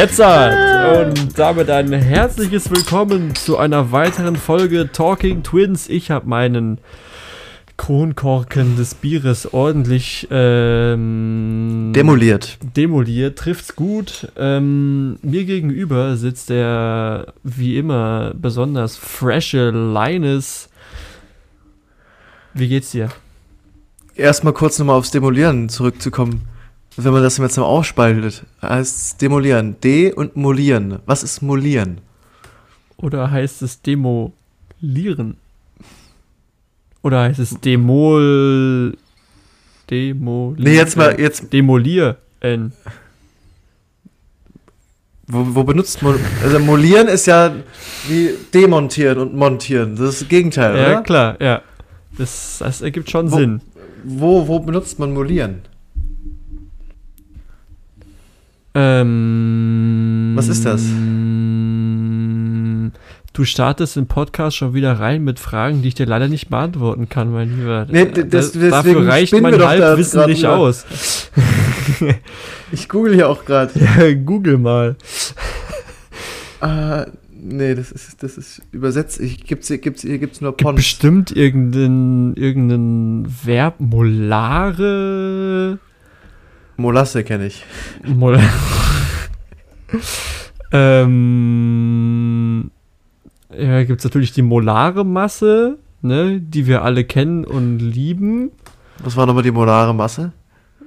Jetzt und damit ein herzliches Willkommen zu einer weiteren Folge Talking Twins. Ich habe meinen Kronkorken des Bieres ordentlich ähm, Demoliert. demoliert. Trifft's gut. Ähm, mir gegenüber sitzt der wie immer besonders frische Linus. Wie geht's dir? Erstmal kurz nochmal aufs Demolieren zurückzukommen. Wenn man das jetzt mal aufspaltet, heißt es Demolieren. De und Molieren. Was ist Molieren? Oder heißt es demolieren? Oder heißt es demol. Demolieren? Nee, jetzt mal, jetzt, Demolieren. wo, wo benutzt man, also Molieren ist ja wie demontieren und montieren. Das ist das Gegenteil, Ja, oder? klar, ja. Das, das ergibt schon Wo- Sinn. Wo, wo benutzt man Molieren? Ähm, Was ist das? Du startest den Podcast schon wieder rein mit Fragen, die ich dir leider nicht beantworten kann, mein Lieber. Nee, das- Da- Dafür deswegen reicht mein Halbwissen nicht drüber. aus. Ich google hier auch gerade. Ja, Google mal. Ah, nee, das ist, das ist übersetzt. Ich, gibt's, hier- gibt's, hier gibt's nur Gibt Pons. bestimmt irgendein, irgendein Verb, molare. Molasse kenne ich. Mol ähm, ja, gibt es natürlich die molare Masse, ne, die wir alle kennen und lieben. Was war nochmal die molare Masse?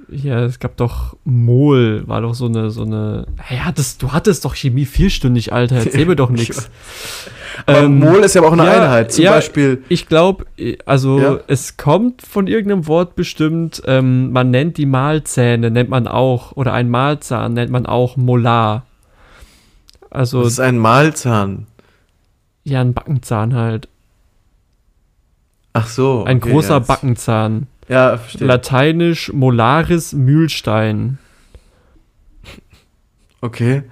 Ja, es gab doch Mol, war doch so eine, so eine. Hey, hattest, du hattest doch Chemie vierstündig, Alter. Erzähl mir doch nichts. Aber Ähm, Mol ist ja auch eine ja, Einheit. Zum ja. Beispiel. Ich glaube, also Ja. es kommt von irgendeinem Wort bestimmt, ähm, man nennt die Mahlzähne, nennt man auch, oder ein Mahlzahn nennt man auch Molar. Also, Das ist ein Mahlzahn. ja, ein Backenzahn halt. Ach so. Ein okay, großer jetzt. Backenzahn. Ja, verstehe. Lateinisch Molaris Mühlstein. Okay.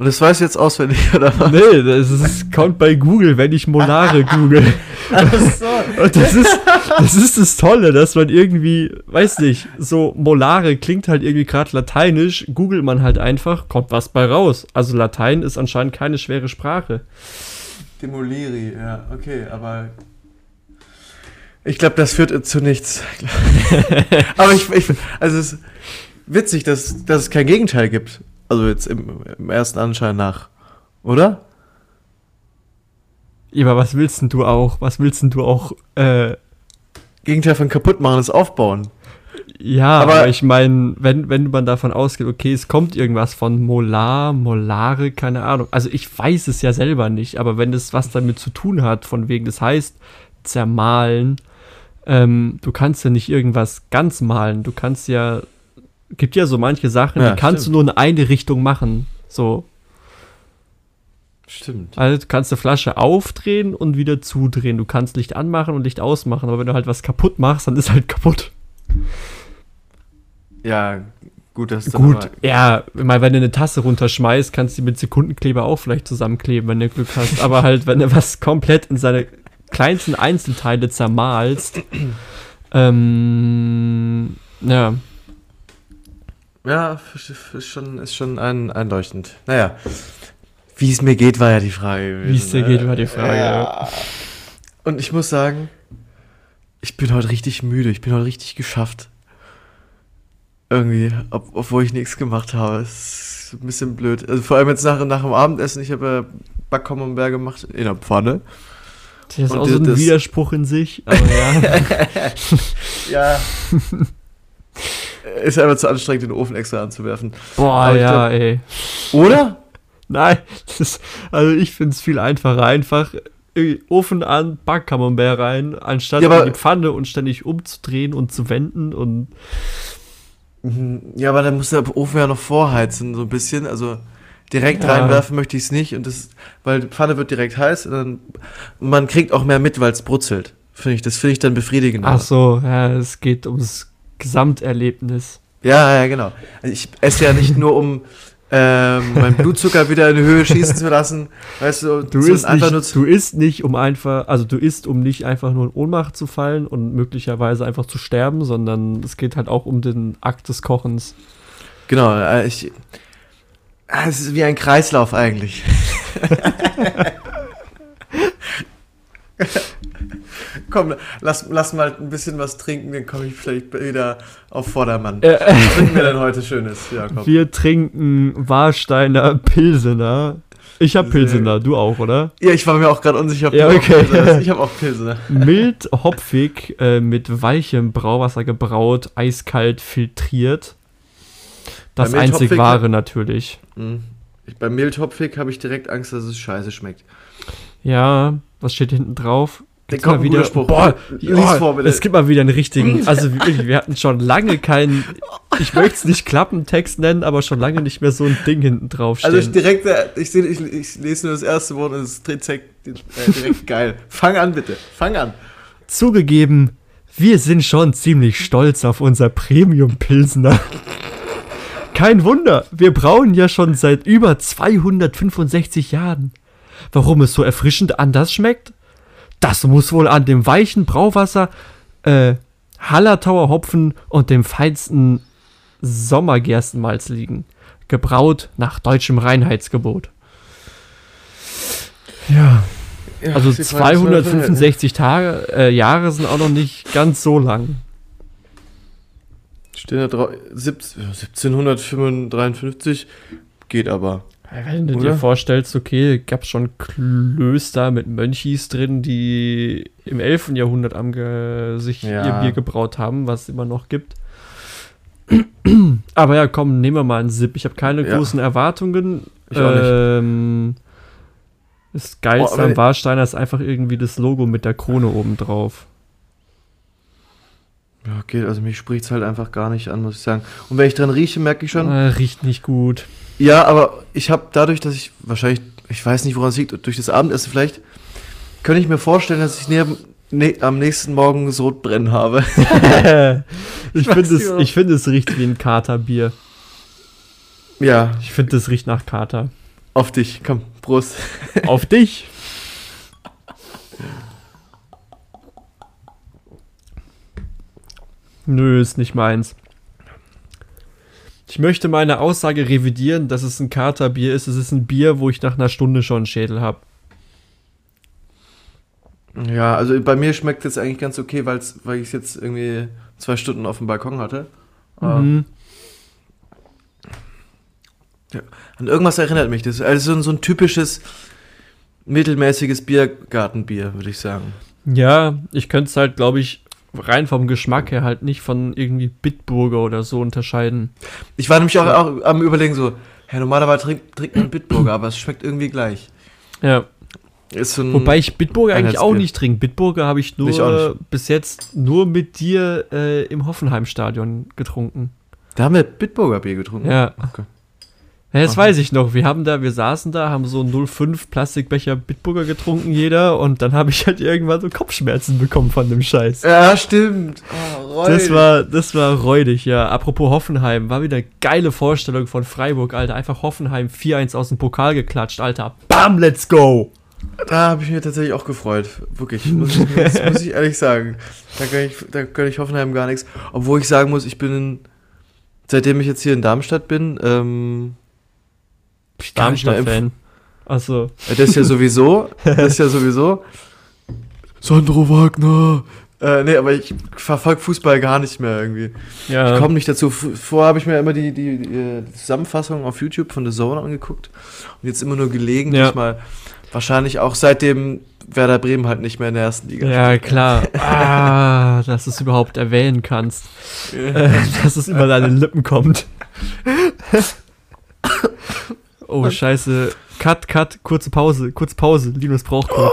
Und das weißt du jetzt auswendig, oder was? Nee, das ist, kommt bei Google, wenn ich Molare google. Ach so. Und das ist, das ist das Tolle, dass man irgendwie, weiß nicht, so Molare klingt halt irgendwie gerade lateinisch, googelt man halt einfach, kommt was bei raus. Also Latein ist anscheinend keine schwere Sprache. Demoliri, ja, okay, aber. Ich glaube, das führt zu nichts. aber ich, ich also es ist witzig, dass, dass es kein Gegenteil gibt. Also jetzt im, im ersten Anschein nach. Oder? Ja, aber was willst denn du auch? Was willst denn du auch? Äh, Gegenteil von kaputt machen ist aufbauen. ja, Aber- aber, ich meine, wenn, wenn man davon ausgeht, okay, es kommt irgendwas von Molar, Molare, keine Ahnung. Also ich weiß es ja selber nicht, aber wenn das was damit zu tun hat, von wegen, das heißt zermahlen, ähm, du kannst ja nicht irgendwas ganz malen. Du kannst ja, gibt ja so manche Sachen, Ja, die kannst stimmt. du nur in eine Richtung machen. So, Stimmt. also du kannst eine Flasche aufdrehen und wieder zudrehen. Du kannst Licht anmachen und Licht ausmachen, aber wenn du halt was kaputt machst, dann ist halt kaputt. Ja, gut, das ist Gut, ja, mal wenn du eine Tasse runterschmeißt, kannst du die mit Sekundenkleber auch vielleicht zusammenkleben, wenn du Glück hast. Aber halt, wenn du was komplett in seine kleinsten Einzelteile zermalst, ähm, ja, Ja, ist schon, ist schon ein, einleuchtend. Naja. Wie es mir geht, war ja die Frage. gewesen, Wie es dir ne? geht, war die Frage, Ja. Und ich muss sagen, ich bin heute richtig müde. Ich bin heute richtig geschafft. Irgendwie, ob, obwohl ich nichts gemacht habe. Es ist ein bisschen blöd. Also vor allem jetzt nach, nach dem Abendessen. Ich habe ja Backcommonberg gemacht in der Pfanne. das ist Und auch so ein Widerspruch in sich, aber ja. Ja. ist einfach zu anstrengend, den Ofen extra anzuwerfen. Boah, Aber ja, glaub- ey. Oder? Nein, ist, also ich finde es viel einfacher. Einfach irgendwie Ofen an, Backcamembert rein, anstatt Ja, aber- in die Pfanne und ständig umzudrehen und zu wenden und Mhm. Ja, aber dann muss der Ofen ja noch vorheizen, so ein bisschen. Also direkt Ja. reinwerfen möchte ich es nicht. Und das, weil die Pfanne wird direkt heiß und dann, man kriegt auch mehr mit, weil es brutzelt. Finde ich, das finde ich dann befriedigend. Ach so, ja, es geht ums Gesamterlebnis. Ja, ja, genau. Also ich esse ja nicht nur, um ähm, meinen Blutzucker wieder in die Höhe schießen zu lassen. Weißt du, Du isst, einfach nicht, du isst nicht, um einfach, also du isst, um nicht einfach nur in Ohnmacht zu fallen und möglicherweise einfach zu sterben, sondern es geht halt auch um den Akt des Kochens. Genau, äh, ich. Ah, Es ist wie ein Kreislauf eigentlich. Komm, lass, lass mal ein bisschen was trinken, dann komme ich vielleicht wieder auf Vordermann. Äh, Was trinken wir denn heute Schönes, Jakob? wir trinken Warsteiner Pilsener. Ich hab Sehr Pilsener, du auch, oder? Ja, ich war mir auch gerade unsicher, ob Ja, du okay. Ich habe auch Pilze. Mild, hopfig, äh, mit weichem Brauwasser gebraut, eiskalt filtriert. Das Bei einzig wahre natürlich. Mhm. Ich, bei Mildhopfig habe ich direkt Angst, dass es scheiße schmeckt. Ja, was steht hinten drauf? Der mal kommt ein wieder, Spruch. boah, ja, vor, bitte. es gibt mal wieder einen richtigen, also wirklich, wir hatten schon lange keinen, ich möchte es nicht Klappentext nennen, aber schon lange nicht mehr so ein Ding hinten drauf stehen. Also ich direkt, äh, ich, sehe, ich, ich lese nur das erste Wort und es ist direkt, äh, direkt geil. Fang an bitte, fang an. Zugegeben, wir sind schon ziemlich stolz auf unser Premium-Pilsner. Kein Wunder, wir brauen ja schon seit über 265 Jahren. Warum es so erfrischend anders schmeckt? Das muss wohl an dem weichen Brauwasser, äh, Hallertauer Hopfen und dem feinsten Sommergerstenmalz liegen. Gebraut nach deutschem Reinheitsgebot. Ja, Ja, also die Frage ist, 265 Tage, äh, Jahre sind auch noch nicht ganz so lang. Stehen da drauf, 1753 geht aber. Wenn du Oder? dir vorstellst, okay, gab es schon Klöster mit Mönchis drin, die im 11. Jahrhundert am ge sich Ja. ihr Bier gebraut haben, was es immer noch gibt. Aber ja, komm, nehmen wir mal einen Sip. Ich habe keine Ja. großen Erwartungen. Ich. Ähm, das Geilste Oh, am Warsteiner ist einfach irgendwie das Logo mit der Krone oben drauf. Ja, geht, also mich spricht es halt einfach gar nicht an, muss ich sagen. Und wenn ich dran rieche, merke ich schon. Äh, riecht nicht gut. Ja, aber ich habe dadurch, dass ich wahrscheinlich, ich weiß nicht, woran es liegt, durch das Abendessen vielleicht, könnte ich mir vorstellen, dass ich neben, ne, am nächsten Morgen Sodbrennen habe. ich finde, es, ich find, es riecht wie ein Katerbier. ja, Ich finde, es riecht nach Kater. auf dich. Komm, Prost. Auf dich! Nö, ist nicht meins. Ich möchte meine Aussage revidieren, dass es ein Katerbier ist. Es ist ein Bier, wo ich nach einer Stunde schon einen Schädel habe. Ja, also bei mir schmeckt es eigentlich ganz okay, weil's, weil ich es jetzt irgendwie zwei Stunden auf dem Balkon hatte. Mhm. An irgendwas erinnert mich das. Also so ein typisches mittelmäßiges Biergartenbier, würde ich sagen. Ja, ich könnte es halt, glaube ich, rein vom Geschmack her halt nicht von irgendwie Bitburger oder so unterscheiden. Ich war nämlich auch, auch am überlegen so, ja, normalerweise trinkt, trinkt man Bitburger, aber es schmeckt irgendwie gleich. Ja, wobei ich Bitburger eigentlich auch nicht trinke. Bitburger habe ich nur Ich bis jetzt nur mit dir äh, im Hoffenheim-Stadion getrunken. da haben wir Bitburger Bier getrunken. Ja. Okay. Ja, das Aha. weiß ich noch. Wir haben da, wir saßen da, haben so einen 05 Plastikbecher Bitburger getrunken, jeder, und dann habe ich halt irgendwann so Kopfschmerzen bekommen von dem Scheiß. Ja, stimmt. Oh, Das war, das war räudig, ja. Apropos Hoffenheim, war wieder eine geile Vorstellung von Freiburg, Alter. Einfach Hoffenheim 4-1 aus dem Pokal geklatscht, Alter. Bam, let's go! Da habe ich mich tatsächlich auch gefreut. Wirklich. Muss ich, das muss ich ehrlich sagen. Da gönne ich, da gönn ich Hoffenheim gar nichts. Obwohl ich sagen muss, ich bin, in, seitdem ich jetzt hier in Darmstadt bin, ähm, gar nicht mehr im- Darmstadt-Fan. Achso. Das ist ja sowieso. Das ist ja sowieso. Sandro Wagner. Äh, nee, aber ich verfolge Fußball gar nicht mehr irgendwie. Ja. Ich komme nicht dazu. Vorher habe ich mir immer die, die, die äh, Zusammenfassung auf YouTube von The Zone angeguckt. Und jetzt immer nur gelegentlich Ja. mal. Wahrscheinlich auch seitdem Werder Bremen halt nicht mehr in der ersten Liga Ja, klar. Ah, dass du es überhaupt erwähnen kannst. Äh, dass es über deine Lippen kommt. Oh, scheiße. Cut, cut, kurze Pause, kurze Pause. Linus braucht kurz.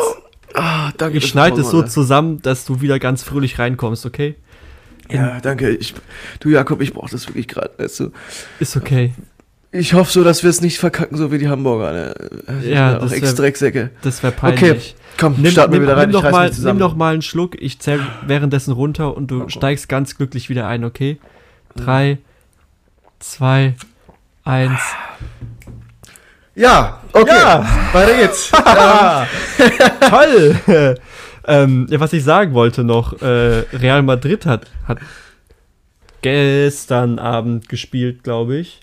Ah, danke. Ich schneide es so Pause zusammen, dass du wieder ganz fröhlich reinkommst, okay? Ja, danke. Ich, du Jakob, ich brauche das wirklich gerade. Weißt du? Ist okay. Ich hoffe so, dass wir es nicht verkacken, so wie die Hamburger. Ne? Ja, das wär- Ex-Drecksäcke. Das wäre peinlich. Okay, komm, Nimm, starten wir wieder rein. nimm, reiß mal, nimm doch mal einen Schluck. Ich zähle währenddessen runter und du Okay. steigst ganz glücklich wieder ein, okay? Drei, zwei, eins. Ja, okay. Ja. Weiter geht's. Toll! ähm, ja, was ich sagen wollte noch, äh, Real Madrid hat, hat gestern Abend gespielt, glaube ich.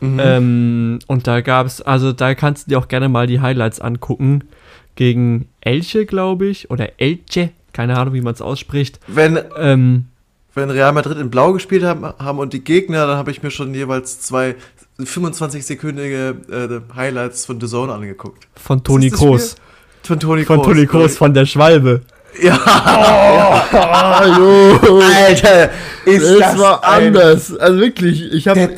Mhm. Ähm, und da gab es, also da kannst du dir auch gerne mal die Highlights angucken. Gegen Elche, glaube ich, oder Elche, keine Ahnung, wie man es ausspricht. wenn, Ähm, wenn Real Madrid in Blau gespielt haben, haben und die Gegner, dann habe ich mir schon jeweils zwei 25-sekündige äh, Highlights von The Zone angeguckt. von Toni? Kroos. Von Toni Von Toni Kroos, von der Schwalbe. Ja, Hallo! Alter, ist Das, war anders. Also wirklich, ich habe.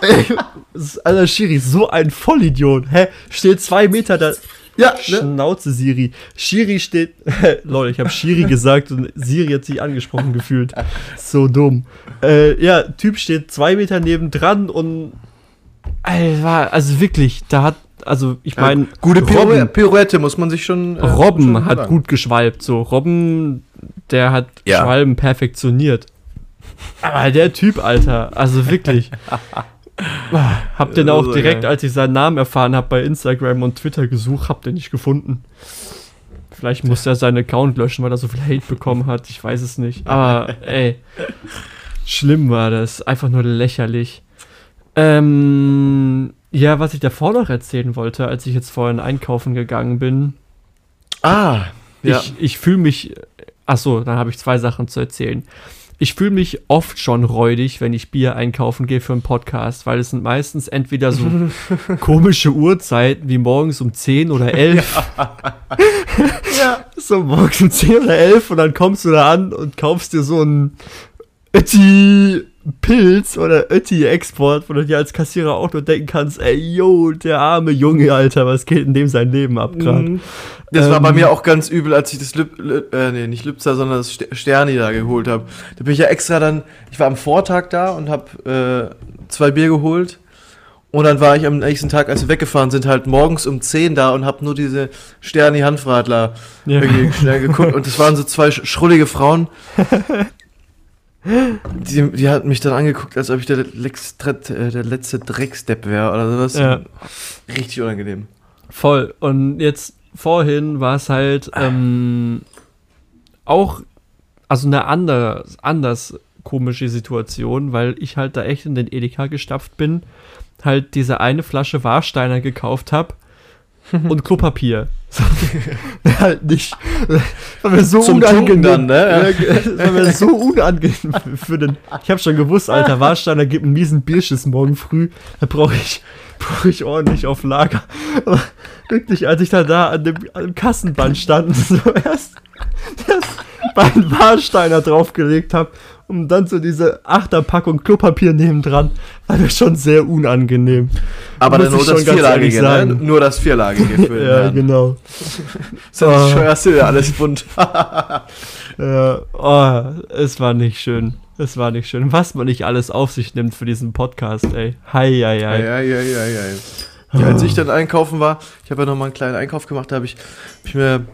Alter Schiri, so ein Vollidiot. Hä? Steht zwei Meter da. Ja, ne? Schnauze, Siri. Schiri steht. Lol, ich habe Schiri gesagt und Siri hat sich angesprochen gefühlt. So dumm. Äh, ja, Typ steht zwei Meter nebendran und. Alter, also wirklich, da hat. Also, ich meine. Gute Pirouette, Pirouette muss man sich schon. äh, Robben schon hat sagen. gut geschwalbt. So, Robben, der hat Ja. Schwalben perfektioniert. Aber der Typ, Alter, also wirklich. hab den auch direkt, als ich seinen Namen erfahren habe, bei Instagram und Twitter gesucht, hab den nicht gefunden. Vielleicht muss er seinen Account löschen, weil er so viel Hate bekommen hat. Ich weiß es nicht. Aber ey, schlimm war das. Einfach nur lächerlich. Ähm, ja, was ich davor noch erzählen wollte, als ich jetzt vorhin einkaufen gegangen bin. Ah, ja. Ich, ich fühle mich. Achso, dann habe ich zwei Sachen zu erzählen. Ich fühle mich oft schon räudig, wenn ich Bier einkaufen gehe für einen Podcast, weil es sind meistens entweder so komische Uhrzeiten wie morgens um 10 oder 11. ja. So morgens um 10 oder 11 und dann kommst du da an und kaufst dir so einen Ötti Pilz oder Ötti Export, wo du dir als Kassierer auch nur denken kannst, ey, yo, der arme Junge, Alter, was geht in dem sein Leben ab gerade? Mhm. Das war bei Ähm, mir auch ganz übel, als ich das Lüb, Lüb, äh, nee, nicht Lübzer, sondern das Ster- Sterni da geholt habe. Da bin ich ja extra dann, ich war am Vortag da und habe äh, zwei Bier geholt. Und dann war ich am nächsten Tag, als wir weggefahren sind, halt morgens um 10 da und habe nur diese Sterni Handfradler Ja. irgendwie schnell geguckt. Und das waren so zwei sch- schrullige Frauen. Die, die hatten mich dann angeguckt, als ob ich der, Lex, äh, der letzte Dreckstepp wäre oder sowas. Ja. Richtig unangenehm. Voll. Und jetzt vorhin war es halt ähm, auch, also eine andere, anders komische Situation, weil ich halt da echt in den Edeka gestapft bin, halt diese eine Flasche Warsteiner gekauft habe und Klopapier. So, halt nicht. Das war so Zum unangenehm. Dann, ne? Ja, das war so unangenehm für den. Ich habe schon gewusst, Alter, Warsteiner gibt einen miesen Bierschiss morgen früh. Da brauche ich, brauch ich ordentlich auf Lager. Aber wirklich, als ich da da an dem, an dem Kassenband stand und so erst das beiden Warsteiner draufgelegt habe und dann so diese Achterpackung Klopapier nebendran, war mir schon sehr unangenehm. Aber Muss dann nur das Vierlagige, ne? Nur das Vierlagige für Ja, Herrn. genau. Sonst Ah. scheuerst du ja alles bunt. Ja, oh, es war nicht schön. Es war nicht schön. Was man nicht alles auf sich nimmt für diesen Podcast, ey. Hei, hei, ja, hei. ja, ja, ja, ja. ja als ich dann einkaufen war, ich habe ja noch mal einen kleinen Einkauf gemacht, da habe ich, hab ich mir,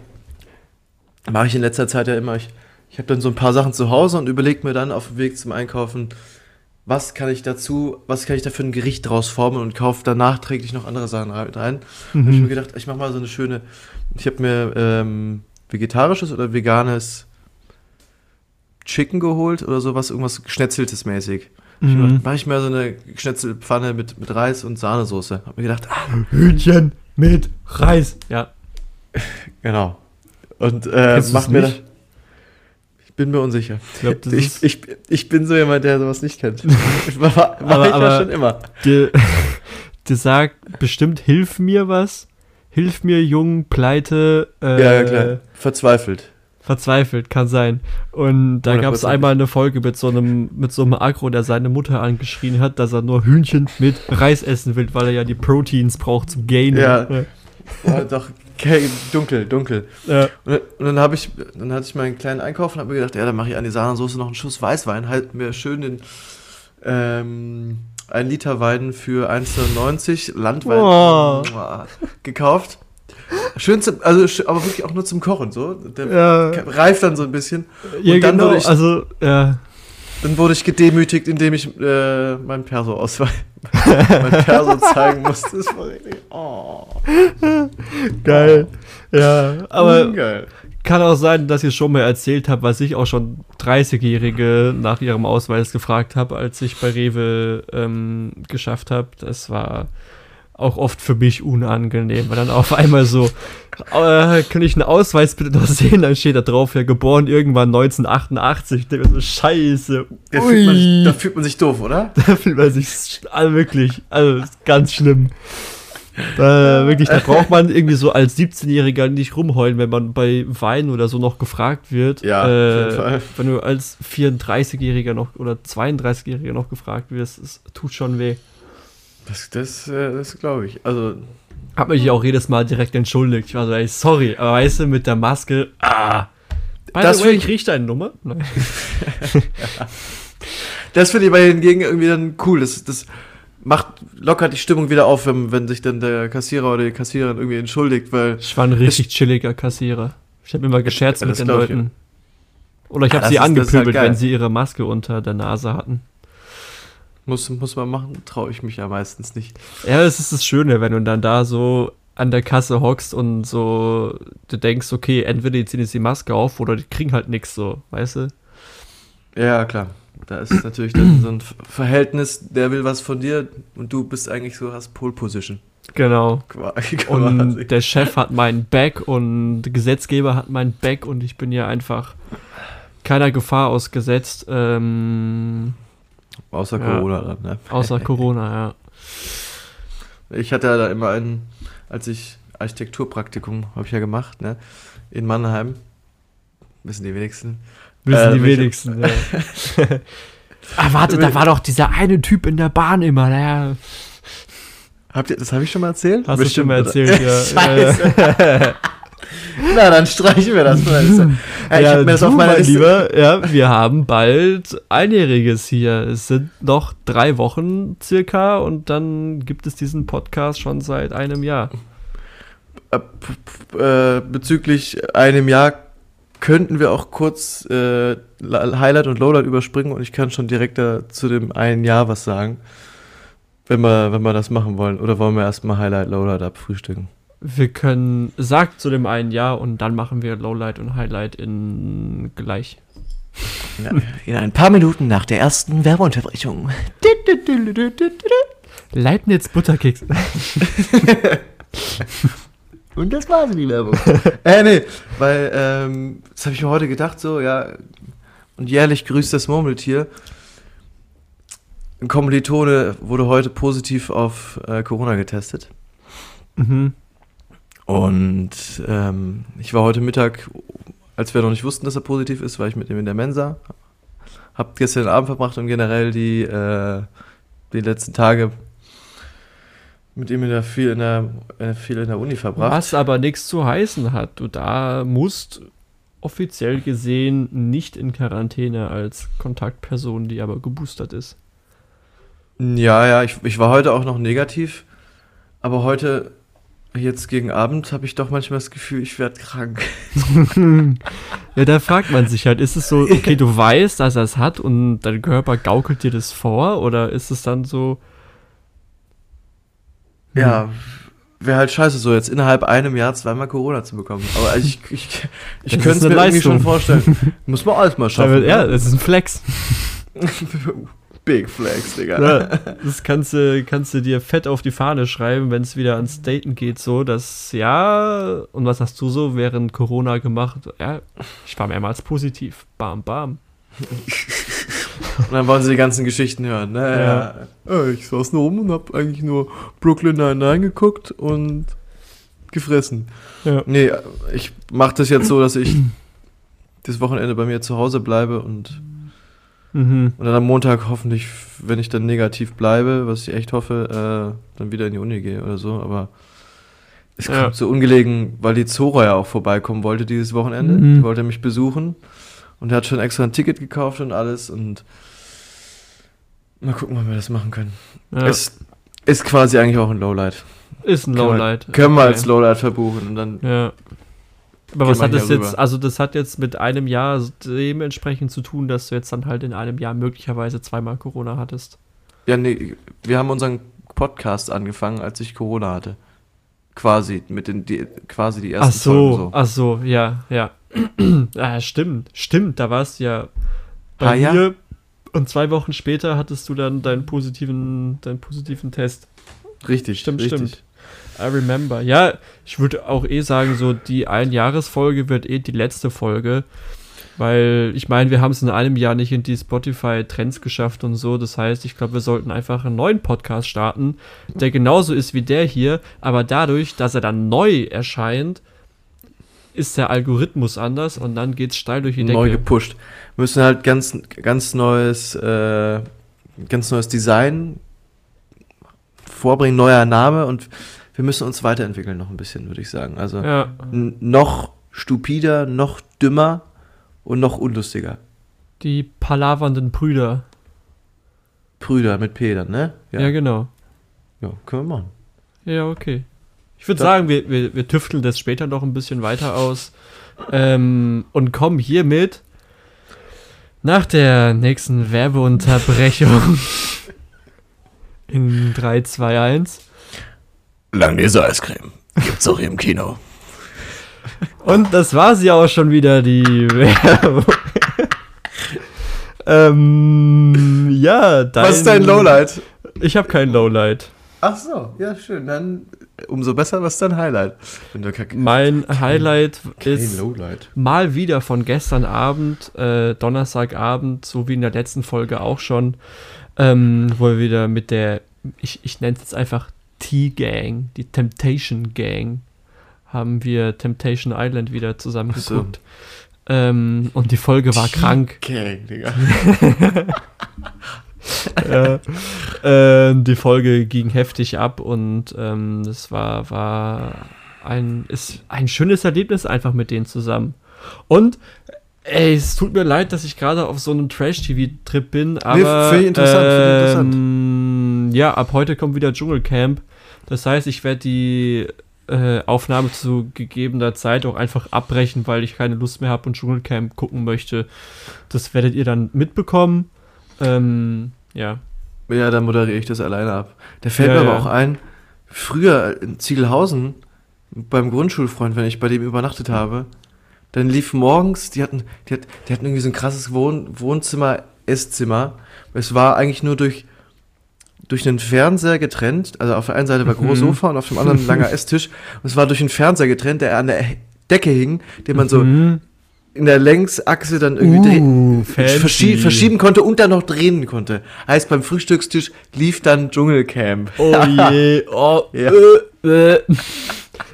mache ich in letzter Zeit ja immer, ich, ich habe dann so ein paar Sachen zu Hause und überlege mir dann auf dem Weg zum Einkaufen, was kann ich dazu, was kann ich da für ein Gericht draus formen und kaufe dann nachträglich noch andere Sachen rein. Mhm. Hab ich mir gedacht, ich mache mal so eine schöne, ich habe mir ähm, vegetarisches oder veganes Chicken geholt oder sowas, irgendwas geschnetzeltes mäßig. Mhm. Mache ich mir so eine Schnetzelpfanne mit, mit Reis und Sahnesoße. Hab mir gedacht, ah, Hühnchen mit Reis. Ja. genau. Und äh, mach mir nicht? Bin mir unsicher. Ich glaube, das Ich, ich, ich bin so jemand, der sowas nicht kennt. war, war Aber- ich ja aber- schon immer. dir, dir sagt bestimmt, hilf mir was. Hilf mir, Jung, pleite. Äh, ja, ja, klar. Verzweifelt. Verzweifelt, kann sein. Und da gab es 100%. einmal eine Folge mit so einem, mit so einem Agro, der seine Mutter angeschrien hat, dass er nur Hühnchen mit Reis essen will, weil er ja die Proteins braucht zum Gainen. Ja. Ja, doch, dunkel, dunkel. Ja. Und, und dann habe ich, dann hatte ich meinen kleinen Einkauf und habe mir gedacht, ja, dann mache ich an die Sahnesoße noch einen Schuss Weißwein, halt mir schön den ähm, ein Liter Wein für 1,90 Landwein Oh. Gekauft. Schön zum, also aber wirklich auch nur zum Kochen so. Der Ja. reift dann so ein bisschen. Ja, Und dann genau, ich- also, ja. Dann wurde ich gedemütigt, indem ich äh, mein Perso ausweis, mein Perso zeigen musste. Das war richtig. Oh. Geil. Ja, aber geil. kann auch sein, dass ich schon mal erzählt habe, was ich auch schon 30-Jährige nach ihrem Ausweis gefragt habe, als ich bei Rewe ähm, geschafft habe. Das war auch oft für mich unangenehm, weil dann auf einmal so, äh, kann ich einen Ausweis bitte noch sehen? Dann steht da drauf, ja, geboren irgendwann 1988. Ich denke mir so, scheiße. Da fühlt, man, da fühlt man sich doof, oder? Da fühlt man sich also wirklich, also ganz schlimm. Da, wirklich, da braucht man irgendwie so als 17-Jähriger nicht rumheulen, wenn man bei Wein oder so noch gefragt wird. Ja, auf äh, jeden Fall. Wenn du als 34-Jähriger noch oder 32-Jähriger noch gefragt wirst, es tut schon weh. Das, das, äh, das glaube ich. Also, Hab mich auch jedes Mal direkt entschuldigt. Ich war so, ey, sorry, aber weißt du, mit der Maske, ah. By Das the way, ich- krieg deine Nummer? Das finde ich bei hingegen irgendwie dann cool. Das, das macht lockert die Stimmung wieder auf, wenn, wenn sich dann der Kassierer oder die Kassiererin irgendwie entschuldigt, weil Ich war ein richtig chilliger Kassierer. Ich habe immer gescherzt Ja, mit den glaub ich, Leuten. Oder ich Ja, habe sie ist- das ist halt angepöbelt, geil. wenn sie ihre Maske unter der Nase hatten. Muss, muss man machen, traue ich mich ja meistens nicht. Ja, das ist das Schöne, wenn du dann da so an der Kasse hockst und so, du denkst, okay, entweder die ziehen jetzt die Maske auf oder die kriegen halt nichts so, weißt du? Ja, klar. Da ist natürlich dann so ein Ver- Verhältnis, der will was von dir und du bist eigentlich so, hast Pole Position. Genau. Quasi. Und der Chef hat mein Back und der Gesetzgeber hat mein Back und ich bin ja einfach keiner Gefahr ausgesetzt, ähm, Außer Ja. Corona dann, ne? außer Corona, ja. Ich hatte ja da immer einen, als ich Architekturpraktikum habe ich ja gemacht, ne? In Mannheim. Wissen die wenigsten. Wissen Äh, die welche- wenigsten, ja. ah, warte, da war doch dieser eine Typ in der Bahn immer, der. Habt ihr, das habe ich schon mal erzählt? Hast du schon mal oder? erzählt, ja. Scheiße. Na, dann streichen wir das. Ja, ich ja, hab mir das du, auf meiner mein Liste. Lieber, ja, wir haben bald Einjähriges hier. Es sind noch drei Wochen circa und dann gibt es diesen Podcast schon seit einem Jahr. Äh, äh, bezüglich einem Jahr könnten wir auch kurz äh, Highlight und Lowlight überspringen und ich kann schon direkt da zu dem einen Jahr was sagen. Wenn wir, wenn wir das machen wollen. Oder wollen wir erstmal Highlight, Lowlight abfrühstücken? Wir können, sagt zu dem einen Jahr und dann machen wir Lowlight und Highlight in gleich. In ein paar Minuten nach der ersten Werbeunterbrechung. Leibniz Butterkeks. Und das war's, die Werbung. äh, nee, weil, ähm, das habe ich mir heute gedacht, so, ja, und jährlich grüßt das Murmeltier. Ein Kommilitone wurde heute positiv auf äh, Corona getestet. Mhm. Und ähm, ich war heute Mittag, als wir noch nicht wussten, dass er positiv ist, war ich mit ihm in der Mensa. Hab gestern Abend verbracht und generell die, äh, die letzten Tage mit ihm in der, viel, in der, äh, viel in der Uni verbracht. Was aber nichts zu heißen hat. Du da musst offiziell gesehen nicht in Quarantäne als Kontaktperson, die aber geboostert ist. Ja, ja, ich, ich war heute auch noch negativ, aber heute, jetzt gegen Abend, habe ich doch manchmal das Gefühl, ich werde krank. Ja, da fragt man sich halt, ist es so, okay, du weißt, dass er es hat und dein Körper gaukelt dir das vor oder ist es dann so, Ja, wäre halt scheiße, so jetzt innerhalb einem Jahr zweimal Corona zu bekommen. Aber also ich, ich, ich könnte es mir irgendwie schon vorstellen. Muss man alles mal schaffen. ja, ne? das ist ein Flex. Big Flex, Digga. Ja, das kannst du, kannst du dir fett auf die Fahne schreiben, wenn es wieder ans Daten geht, so, dass, ja, und was hast du so während Corona gemacht? Ja, ich war mehrmals positiv. Bam, bam. Und dann wollen sie die ganzen Geschichten hören. Ne? Ja. Ja. Ich saß nur rum und hab eigentlich nur Brooklyn Nine-Nine geguckt und gefressen. Ja. Nee, ich mache das jetzt so, dass ich das Wochenende bei mir zu Hause bleibe und, Mhm. und dann am Montag hoffentlich, wenn ich dann negativ bleibe, was ich echt hoffe, äh, dann wieder in die Uni gehe oder so. Aber Es Ja. kommt so ungelegen, weil die Zora ja auch vorbeikommen wollte dieses Wochenende. Mhm. Die wollte mich besuchen. Und er hat schon extra ein Ticket gekauft und alles. Und mal gucken, wann wir das machen können. Ja. Es ist quasi eigentlich auch ein Lowlight. ist ein Können wir- Lowlight. Können wir Okay. als Lowlight verbuchen. Und dann Ja. Aber was hat das hier jetzt, rüber. also das hat jetzt mit einem Jahr dementsprechend zu tun, dass du jetzt dann halt in einem Jahr möglicherweise zweimal Corona hattest. Ja, nee, wir haben unseren Podcast angefangen, als ich Corona hatte. Quasi, mit den, die, quasi die ersten Ach so, Folgen so. ach so, ja, ja. ah, stimmt, stimmt, da warst du ja bei Ah, ja? mir und zwei Wochen später hattest du dann deinen positiven, deinen positiven Test. Richtig, Stimmt, richtig. stimmt. I remember. Ja, ich würde auch eh sagen, so die Einjahresfolge wird eh die letzte Folge. Weil ich meine, wir haben es in einem Jahr nicht in die Spotify-Trends geschafft und so. Das heißt, ich glaube, wir sollten einfach einen neuen Podcast starten, der genauso ist wie der hier, aber dadurch, dass er dann neu erscheint, ist der Algorithmus anders und dann geht's steil durch die Decke. Neu gepusht. Wir müssen halt ganz, ganz neues, äh, ganz neues Design vorbringen, neuer Name und wir müssen uns weiterentwickeln noch ein bisschen, würde ich sagen. Also ja, noch stupider, noch dümmer und noch unlustiger. die palavernden Brüder. Brüder mit P dann, ne? Ja, genau. ja können wir machen. Ja, okay. Ich würde sagen, wir, wir, wir tüfteln das später noch ein bisschen weiter aus ähm, und kommen hiermit nach der nächsten Werbeunterbrechung in 3, 2, 1. Langnese Eiscreme. Gibt's auch hier im Kino. Und das war sie auch schon wieder, die Werbung. ähm, ja, dein, Was ist dein Lowlight? Ich habe kein Lowlight. Ach so, ja, schön. Dann umso besser, was ist dein Highlight? Wenn du kein, Mein Highlight kein ist Lowlight. mal wieder von gestern Abend, äh, Donnerstagabend, so wie in der letzten Folge auch schon, ähm, wo wir wieder mit der, ich, ich nenne es jetzt einfach T-Gang, die Temptation Gang, haben wir Temptation Island wieder zusammen Ach so. geguckt. Ähm, und die Folge war krank. Okay, Digga. äh, ähm, die Folge ging heftig ab und ähm, es war, war ein, ist ein schönes Erlebnis einfach mit denen zusammen. Und ey, es tut mir leid, dass ich gerade auf so einem Trash-TV-Trip bin, aber finde ich interessant, finde ich interessant. ähm, ja, ab heute kommt wieder Dschungelcamp. Das heißt, ich werde die äh, Aufnahme zu gegebener Zeit auch einfach abbrechen, weil ich keine Lust mehr habe und Dschungelcamp gucken möchte. Das werdet ihr dann mitbekommen. Ähm, ja. Ja, dann moderiere ich das alleine ab. Da fällt Ja, mir aber ja. auch ein, früher in Ziegelhausen, beim Grundschulfreund, wenn ich bei dem übernachtet habe, dann lief morgens, die hatten, die, hat, die hatten irgendwie so ein krasses Wohn Wohnzimmer, Esszimmer. Es war eigentlich nur durch, durch einen Fernseher getrennt. Also auf der einen Seite war großes Mhm. Sofa und auf dem anderen ein langer Esstisch. Und es war durch einen Fernseher getrennt, der an der Decke hing, den man so Mhm. in der Längsachse dann irgendwie Uh, verschie verschieben konnte und dann noch drehen konnte. Heißt, beim Frühstückstisch lief dann Dschungelcamp. Oh je, oh, Ja. äh, äh.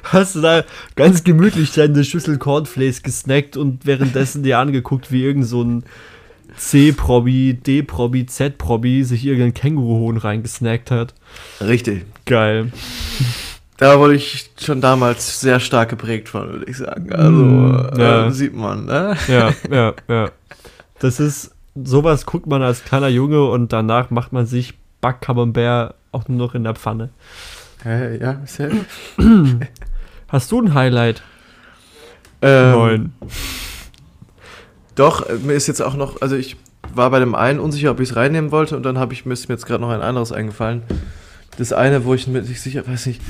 Hast du da ganz gemütlich deine Schüssel Cornflakes gesnackt und währenddessen dir angeguckt, wie irgend so ein C-Probi, D-Probi, Z-Probi sich irgendein Känguruhuhn reingesnackt hat. Richtig. Geil. Da wurde ich schon damals sehr stark geprägt von, würde ich sagen. Also, Mm, ja. äh, sieht man, ne? Ja, ja, ja. Das ist, sowas guckt man als kleiner Junge und danach macht man sich Backcamembert auch nur noch in der Pfanne. Äh, ja, sehr. Hast du ein Highlight? Ähm, Doch, äh, mir ist jetzt auch noch, also ich war bei dem einen unsicher, ob ich es reinnehmen wollte und dann habe ich mir jetzt gerade noch ein anderes eingefallen. Das eine, wo ich mir nicht sicher, weiß nicht.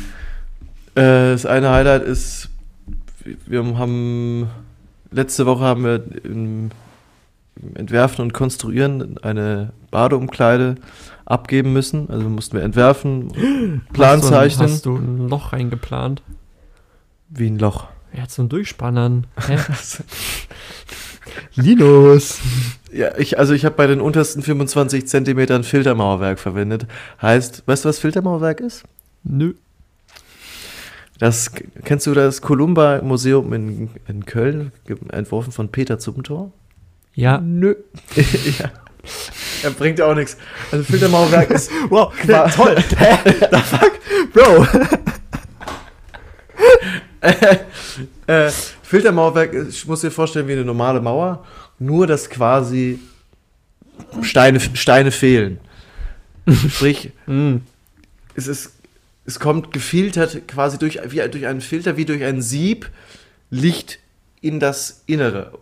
Äh, das eine Highlight ist, wir haben letzte Woche haben wir im, im Entwerfen und Konstruieren eine Badeumkleide abgeben müssen. Also mussten wir entwerfen, Plan hast du, zeichnen. Hast du ein Loch reingeplant? Wie ein Loch. Ja, zum Durchspannern. Hä? Linus. Ja, ich, also ich habe bei den untersten 25 Zentimetern Filtermauerwerk verwendet. Heißt, weißt du, was Filtermauerwerk ist? Nö. Das kennst du das Columba Museum in, in Köln, entworfen von Peter Zumthor? Ja. Nö. ja. Er bringt auch nichts. Also Filtermauerwerk ist Wow, toll. Hä? The fuck? Bro. äh, Filtermauerwerk, ich muss dir vorstellen, wie eine normale Mauer, nur dass quasi Steine, Steine fehlen. Sprich, Mm. es ist, es kommt gefiltert quasi durch, wie durch einen Filter, wie durch ein Sieb, Licht in das Innere.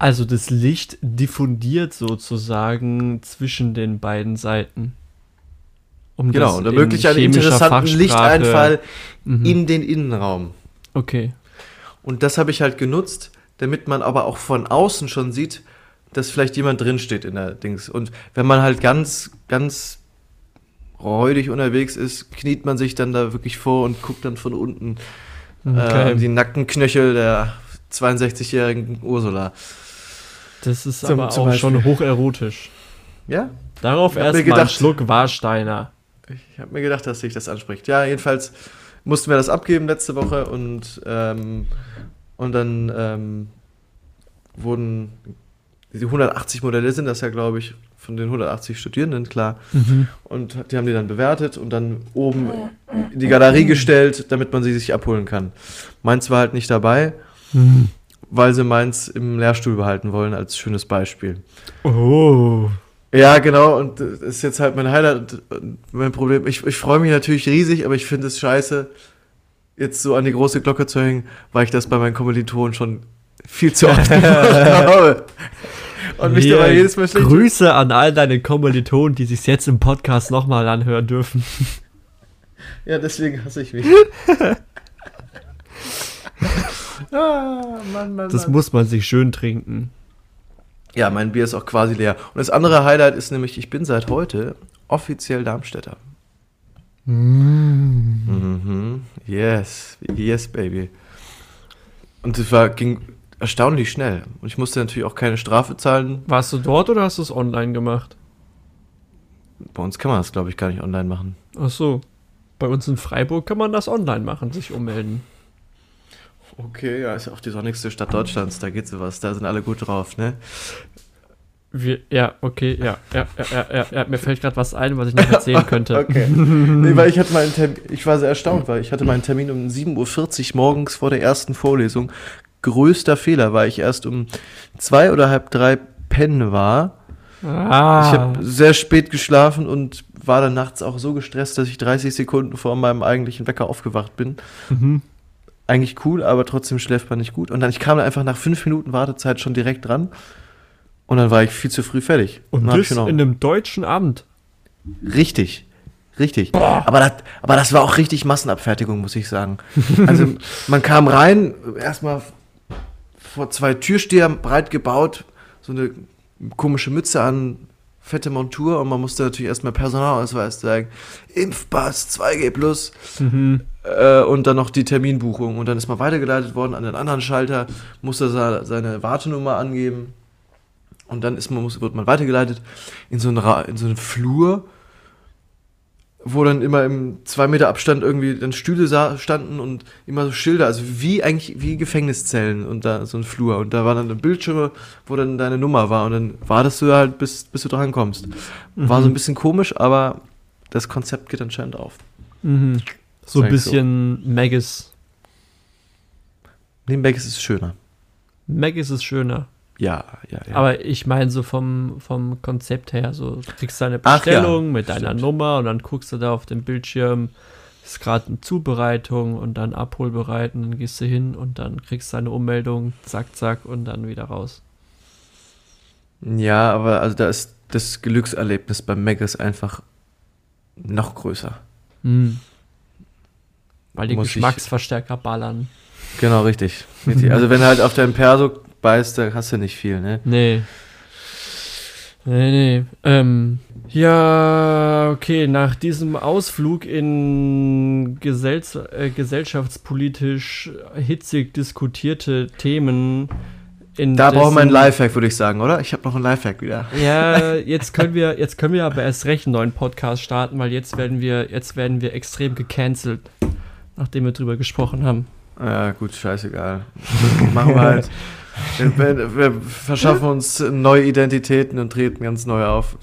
Also das Licht diffundiert sozusagen zwischen den beiden Seiten. Um Genau, und in ermöglicht einen interessanten Lichteinfall Mhm. in den Innenraum. Okay. Und das habe ich halt genutzt, damit man aber auch von außen schon sieht, dass vielleicht jemand drinsteht in der Dings. Und wenn man halt ganz, ganz räudig unterwegs ist, kniet man sich dann da wirklich vor und guckt dann von unten okay. äh, die nackten Knöchel der 62-jährigen Ursula. Das ist zum- aber zum auch Beispiel. schon hocherotisch. Ja, Darauf erstmal einen Schluck Warsteiner. ich habe mir gedacht, dass sich das anspricht. Ja, jedenfalls mussten wir das abgeben letzte Woche und, ähm, und dann ähm, wurden die 180 Modelle sind das ja, glaube ich, von den 180 Studierenden, klar. Und die haben die dann bewertet und dann oben in die Galerie gestellt, damit man sie sich abholen kann. Meins war halt nicht dabei, weil sie meins im Lehrstuhl behalten wollen, als schönes Beispiel. Oh. Ja, genau, und das ist jetzt halt mein Highlight und- mein Problem. Ich, ich freue mich natürlich riesig, aber ich finde es scheiße, jetzt so an die große Glocke zu hängen, weil ich das bei meinen Kommilitonen schon viel zu oft gemacht habe. Und mich dabei jedes Mal schlecht. Grüße an all deine Kommilitonen, die sich jetzt im Podcast nochmal anhören dürfen. Ja, deswegen hasse ich mich. ah, Mann, Mann, Das Mann. muss man sich schön trinken. Ja, mein Bier ist auch quasi leer. Und das andere Highlight ist nämlich, ich bin seit heute offiziell Darmstädter. Mhm. Yes, yes, baby. Und es war, ging erstaunlich schnell. Und ich musste natürlich auch keine Strafe zahlen. Warst du dort oder hast du es online gemacht? Bei uns kann man das, glaube ich, gar nicht online machen. Ach so. Bei uns in Freiburg kann man das online machen, sich ummelden. Okay, ja, ist ja auch die sonnigste Stadt Deutschlands, da geht sowas, da sind alle gut drauf, ne? Wir, ja, okay, ja, ja, ja, ja, ja, ja. Mir fällt gerade was ein, was ich noch erzählen könnte. Okay. nee, weil ich hatte meinen Termin, ich war sehr erstaunt, weil ich hatte meinen Termin um 7.40 Uhr morgens vor der ersten Vorlesung. Größter Fehler, weil ich erst um zwei oder halb drei pennen war. Ah, Ich habe sehr spät geschlafen und war dann nachts auch so gestresst, dass ich 30 Sekunden vor meinem eigentlichen Wecker aufgewacht bin. mhm. Eigentlich cool, aber trotzdem schläft man nicht gut. Und dann ich kam dann einfach nach fünf Minuten Wartezeit schon direkt dran. Und dann war ich viel zu früh fertig. Und hab das ich in einem deutschen Abend. Richtig. Richtig. Aber das, aber das war auch richtig Massenabfertigung, muss ich sagen. Also man kam rein, erstmal vor zwei Türsteher breit gebaut, so eine komische Mütze an, fette Montur und man musste natürlich erstmal Personalausweis zeigen, Impfpass, 2G plus. Mhm. äh, und dann noch die Terminbuchung. Und dann ist man weitergeleitet worden an den anderen Schalter, musste seine Wartenummer angeben. Und dann ist man, muss, wird man weitergeleitet in so einen, Ra in so einen Flur, wo dann immer im zwei Meter Abstand irgendwie dann Stühle standen und immer so Schilder, also wie eigentlich wie Gefängniszellen und da so ein Flur und da war dann ein Bildschirm, wo dann deine Nummer war und dann wartest du halt bis, bis du dran kommst. War so ein bisschen komisch, aber das Konzept geht anscheinend auf. Mhm. So ein ich so. bisschen Maggis. Nebenbei ist schöner. Maggis ist schöner. Ja, ja, ja. Aber ich meine so vom, vom Konzept her, so du kriegst deine Ach ja, Bestellung mit deiner stimmt. Nummer und dann guckst du da auf dem Bildschirm, ist gerade eine Zubereitung und dann abholbereiten, dann gehst du hin und dann kriegst du deine Ummeldung, zack, zack und dann wieder raus. ja, aber also da ist das Glückserlebnis beim Maggis einfach noch größer. Mhm. Weil die Muss Geschmacksverstärker ballern. Genau, richtig. Richtig. also wenn halt auf dein Perso beißt, da hast du nicht viel, ne? Nee. Nee, nee. Ähm, ja, okay, nach diesem Ausflug in gesell äh, gesellschaftspolitisch hitzig diskutierte Themen. In Da brauchen wir einen dessen- Lifehack, würde ich sagen, oder? Ich habe noch einen Lifehack wieder. Ja, jetzt können wir, jetzt können wir aber erst recht einen neuen Podcast starten, weil jetzt werden wir, jetzt werden wir extrem gecancelt, nachdem wir drüber gesprochen haben. Ja, gut, scheißegal. Machen wir halt. Wir, wir verschaffen uns neue Identitäten und treten ganz neu auf.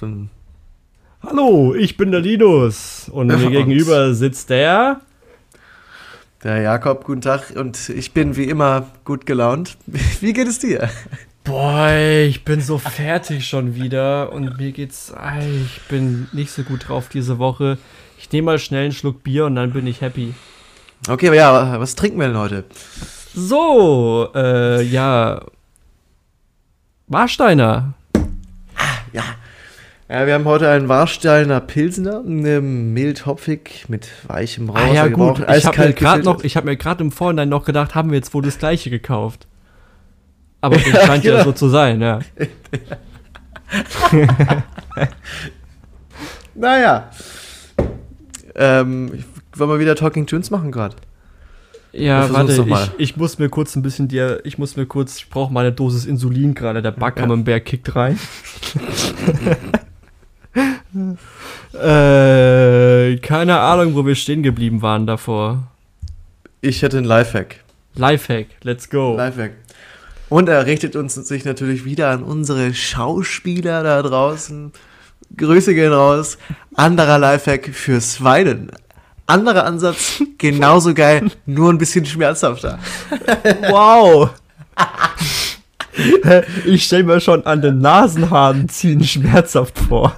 Hallo, ich bin der Linus und mir gegenüber sitzt der. Der Jakob, guten Tag und ich bin wie immer gut gelaunt. Wie geht es dir? Boah, ich bin so fertig schon wieder und mir geht's. Ich bin nicht so gut drauf diese Woche. Ich nehme mal schnell einen Schluck Bier und dann bin ich happy. Okay, aber ja, was trinken wir denn heute? So, äh, ja. Warsteiner. Ja. Ja, wir haben heute einen Warsteiner Pilsner, eine mild hopfig mit weichem Rauch. Ah ja, gut. Ich habe mir gerade noch, ich habe mir gerade im Vorhinein noch gedacht, haben wir jetzt wohl das gleiche gekauft. Aber das Ja, scheint ja genau. so zu sein, ja. Naja. Ähm, wollen wir wieder Talking Tunes machen gerade? Ja, warte, ich, ich muss mir kurz ein bisschen dir, ich muss mir kurz, ich brauche mal eine Dosis Insulin gerade, der Backhammenberg kickt rein. äh, keine Ahnung, wo wir stehen geblieben waren davor. Ich hätte einen Lifehack. Lifehack, let's go. Lifehack. Und er richtet uns sich natürlich wieder an unsere Schauspieler da draußen. Grüße gehen raus. Anderer Lifehack fürs Weinen. Anderer Ansatz, genauso geil, nur ein bisschen schmerzhafter. Wow. ich stelle mir schon an den Nasenhaaren ziehen schmerzhaft vor.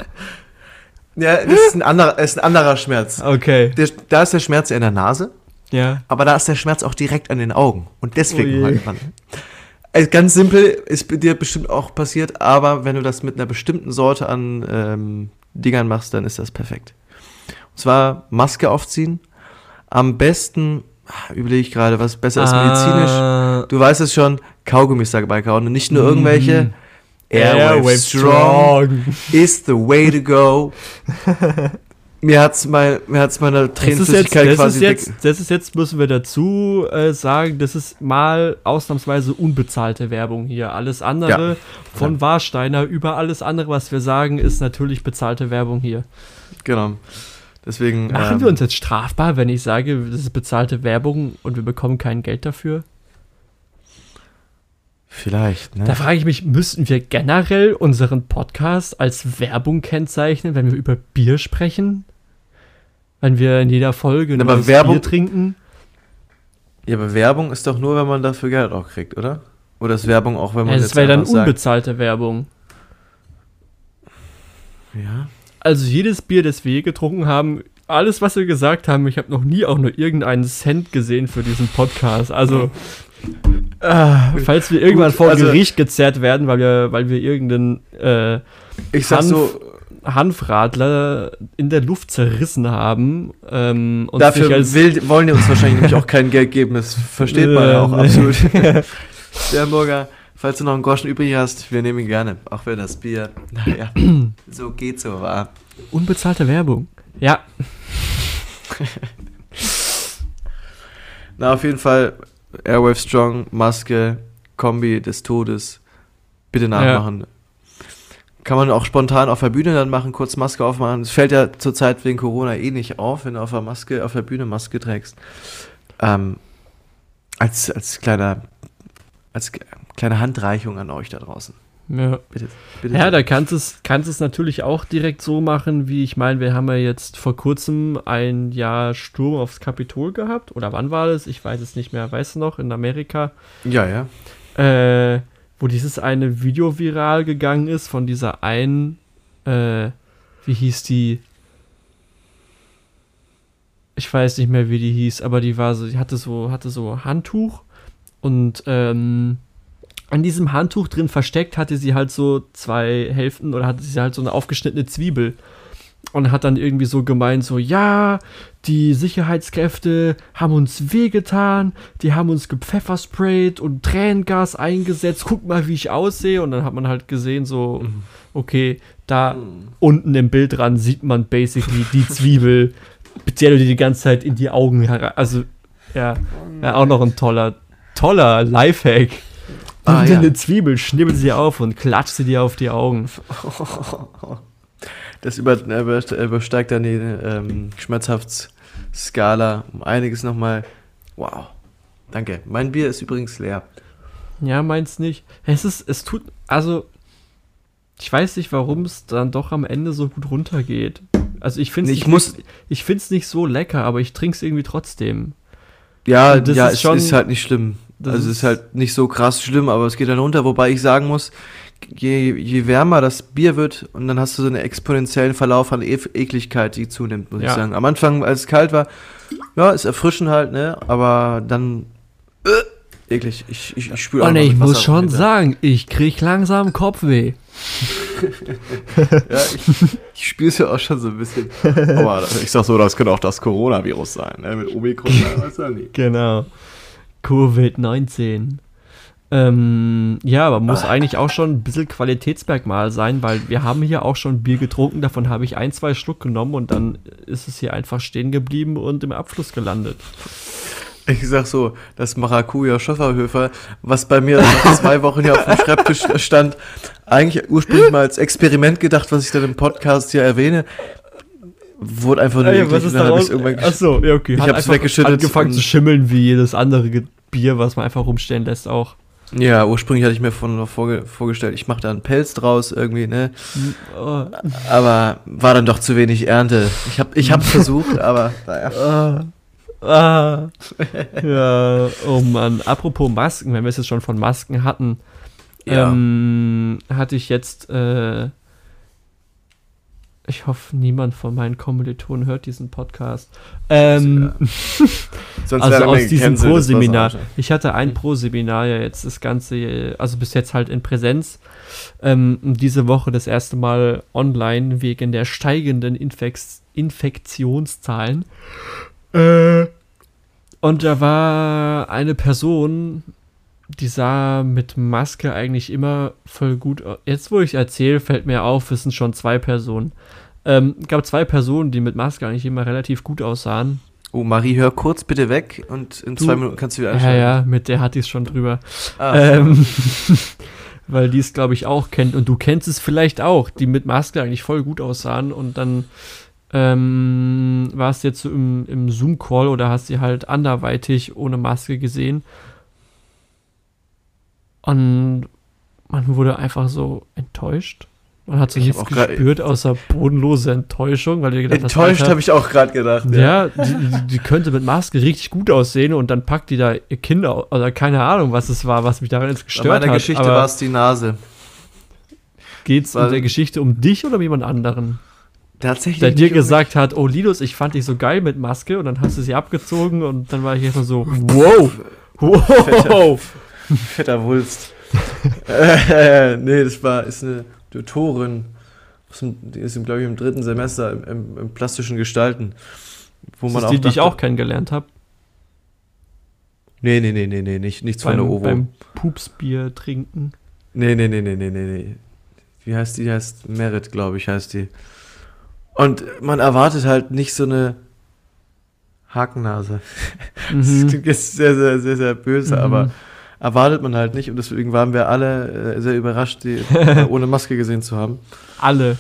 Ja, das ist ein anderer, ist ein anderer Schmerz. Okay. Der, da ist der Schmerz in der Nase, Ja. aber da ist der Schmerz auch direkt an den Augen. Und deswegen heult man. Also ganz simpel, ist dir bestimmt auch passiert, aber wenn du das mit einer bestimmten Sorte an ähm, Dingern machst, dann ist das perfekt. Und zwar Maske aufziehen. Am besten, ah, überlege ich gerade, was besser ist medizinisch. Ah, Du weißt es schon, Kaugummis dabei kauen und nicht nur irgendwelche. Airwave Strong is the way to go. mir hat's mein, mir hat's meine Das ist, jetzt, Tränenflüssigkeit das, ist quasi jetzt, das ist jetzt, müssen wir dazu äh, sagen, das ist mal ausnahmsweise unbezahlte Werbung hier. Alles andere Ja. von Warsteiner über alles andere, was wir sagen, ist natürlich bezahlte Werbung hier. Genau. Deswegen. Machen ähm, wir uns jetzt strafbar, wenn ich sage, das ist bezahlte Werbung und wir bekommen kein Geld dafür? Vielleicht, ne? Da frage ich mich, müssten wir generell unseren Podcast als Werbung kennzeichnen, wenn wir über Bier sprechen? Wenn wir in jeder Folge nur aber das Werbung- Bier trinken? Ja, aber Werbung ist doch nur, wenn man dafür Geld auch kriegt, oder? Oder ist Werbung auch, wenn man Ja, das wäre dann einfach sagt, unbezahlte Werbung. Ja. Also jedes Bier, das wir je getrunken haben, alles, was wir gesagt haben, ich habe noch nie auch nur irgendeinen Cent gesehen für diesen Podcast. Also, äh, falls wir irgendwann Gut, vor also- Gericht gezerrt werden, weil wir, weil wir irgendeinen äh, Ich Hanf- so, Hanfradler in der Luft zerrissen haben ähm, dafür will, wollen die uns wahrscheinlich nämlich auch kein Geld geben. Das versteht man ja auch Äh, absolut. Sternburger, falls du noch einen Groschen übrig hast, wir nehmen ihn gerne. Auch wenn das Bier, naja, so geht so, war. unbezahlte Werbung. Ja, Na, auf jeden Fall Airwave Strong, Maske, Kombi des Todes. Bitte nachmachen. Kann man auch spontan auf der Bühne dann machen, kurz Maske aufmachen. Es fällt ja zurzeit wegen Corona eh nicht auf, wenn du auf der Maske, auf der Bühne Maske trägst. Ähm, als, als kleiner, als kleine Handreichung an euch da draußen. ja. Bitte, bitte. Ja, da kannst du es kannst es natürlich auch direkt so machen, wie ich meine, wir haben ja jetzt vor kurzem ein Jahr Sturm aufs Kapitol gehabt. Oder wann war das? Ich weiß es nicht mehr. Weißt du noch, in Amerika, ja, ja. äh, wo dieses eine Video viral gegangen ist von dieser einen, äh, wie hieß die? Ich weiß nicht mehr, wie die hieß, aber die war so, die hatte so, hatte so Handtuch und ähm, an diesem Handtuch drin versteckt hatte sie halt so zwei Hälften oder hatte sie halt so eine aufgeschnittene Zwiebel und hat dann irgendwie so gemeint, so, ja, die Sicherheitskräfte haben uns wehgetan, die haben uns gepfeffersprayt und Tränengas eingesetzt, guck mal, wie ich aussehe. Und dann hat man halt gesehen, so, okay, da unten im Bild dran sieht man basically die Zwiebel, du dir die ganze Zeit in die Augen herein, also, ja, ja, auch noch ein toller, toller Lifehack. Ah, Nimm ja. eine Zwiebel, schnibbel sie auf und klatsch sie dir auf die Augen. Das über, über- übersteigt dann die ähm, Schmerzhaftsskala um einiges nochmal. Wow. Danke. Mein Bier ist übrigens leer. Ja, meins nicht. Es ist, es tut, also, ich weiß nicht, warum es dann doch am Ende so gut runtergeht. Also ich finde Ich ich ich nicht so lecker, aber ich trinke es irgendwie trotzdem. Ja, ja, ist es schon- ist halt nicht schlimm. Das Also es ist- ist halt nicht so krass schlimm, aber es geht dann runter, wobei ich sagen muss, je, je wärmer das Bier wird und dann hast du so einen exponentiellen Verlauf an e Ekligkeit, die zunimmt, muss Ja. ich sagen. Am Anfang, als es kalt war, ja, ist erfrischend halt, ne, aber dann äh, eklig. Ich, ich, ich spüre Und ich muss schon sagen, ich krieg langsam Kopfweh. Ja, ich, ich spüre es ja auch schon so ein bisschen. Aber ich sag so, das könnte auch das Coronavirus sein. Ne? Mit Omikron, weiß ja nie. Genau. Covid-19. Ähm, ja, aber muss eigentlich auch schon ein bisschen Qualitätsmerkmal sein, weil wir haben hier auch schon Bier getrunken, davon habe ich ein, zwei Schluck genommen und dann ist es hier einfach stehen geblieben und im Abfluss gelandet. Ich sag so, das Maracuja Schöfferhöfer, was bei mir nach zwei Wochen hier auf dem Schreibtisch stand, eigentlich ursprünglich mal als Experiment gedacht, was ich dann im Podcast hier erwähne, wurde einfach nur und dann hab ich's irgendwann gesch- Achso, ja, okay. Ich Hat hab's einfach weggeschüttet Angefangen zu schimmeln wie jedes andere Bier, was man einfach rumstehen lässt auch. Ja, ursprünglich hatte ich mir von noch vorge vorgestellt, ich mache da einen Pelz draus irgendwie, ne? Oh, Aber war dann doch zu wenig Ernte. Ich hab, ich hab's versucht, aber naja. ah, ah. ja, oh Mann. Apropos Masken, wenn wir es jetzt schon von Masken hatten, Ja. ähm, hatte ich jetzt, äh, ich hoffe, niemand von meinen Kommilitonen hört diesen Podcast. Ähm, Sonst also aus diesem Pro-Seminar. Ich hatte ein Pro-Seminar ja jetzt das Ganze, also bis jetzt halt in Präsenz. Ähm, diese Woche das erste Mal online wegen der steigenden Infex Infektionszahlen. Äh, und da war eine Person, die sah mit Maske eigentlich immer voll gut aus. Jetzt, wo ich erzähle, fällt mir auf, es sind schon zwei Personen. Ähm, gab zwei Personen, die mit Maske eigentlich immer relativ gut aussahen. Oh, Marie, hör kurz bitte weg und in Du- zwei Minuten kannst du wieder Ja, einsteigen. ja, mit der hatte ich es schon drüber. Ah, Ähm, weil die es, glaube ich, auch kennt. Und du kennst es vielleicht auch, die mit Maske eigentlich voll gut aussahen. Und dann ähm, warst du jetzt so im, im Zoom-Call oder hast sie halt anderweitig ohne Maske gesehen. Und man wurde einfach so enttäuscht. Man hat so Ich nichts gespürt, außer bodenlose Enttäuschung, weil gedacht Enttäuscht habe ich auch gerade gedacht. ja, die, die, die könnte mit Maske richtig gut aussehen und dann packt die da ihr Kind au- oder keine Ahnung, was es war, was mich daran jetzt Bei gestört meiner hat. Geschichte aber war es die Nase. geht's in war- der Geschichte um dich oder um jemand anderen? Tatsächlich. Der dir gesagt hat, oh Linus, ich fand dich so geil mit Maske und dann hast du sie abgezogen und dann war ich erstmal so, wow, wow. Fetter Wulst. äh, nee, das war, ist eine Tutorin. Die ist, glaube ich, im dritten Semester im, im, im plastischen Gestalten. Wo Das man ist die, die ich dachte- auch kennengelernt habe. Nee, nee, nee, nee, nee, nicht, nichts von der Beim, OWO. beim Pupsbier trinken. Nee, nee, nee, nee, nee, nee, nee. Wie heißt die? Die heißt Merit, glaube ich, heißt die. Und man erwartet halt nicht so eine Hakennase. Das Mhm. klingt jetzt sehr, sehr, sehr, sehr böse, Mhm. aber erwartet man halt nicht. Und deswegen waren wir alle äh, sehr überrascht, die äh, ohne Maske gesehen zu haben. Alle.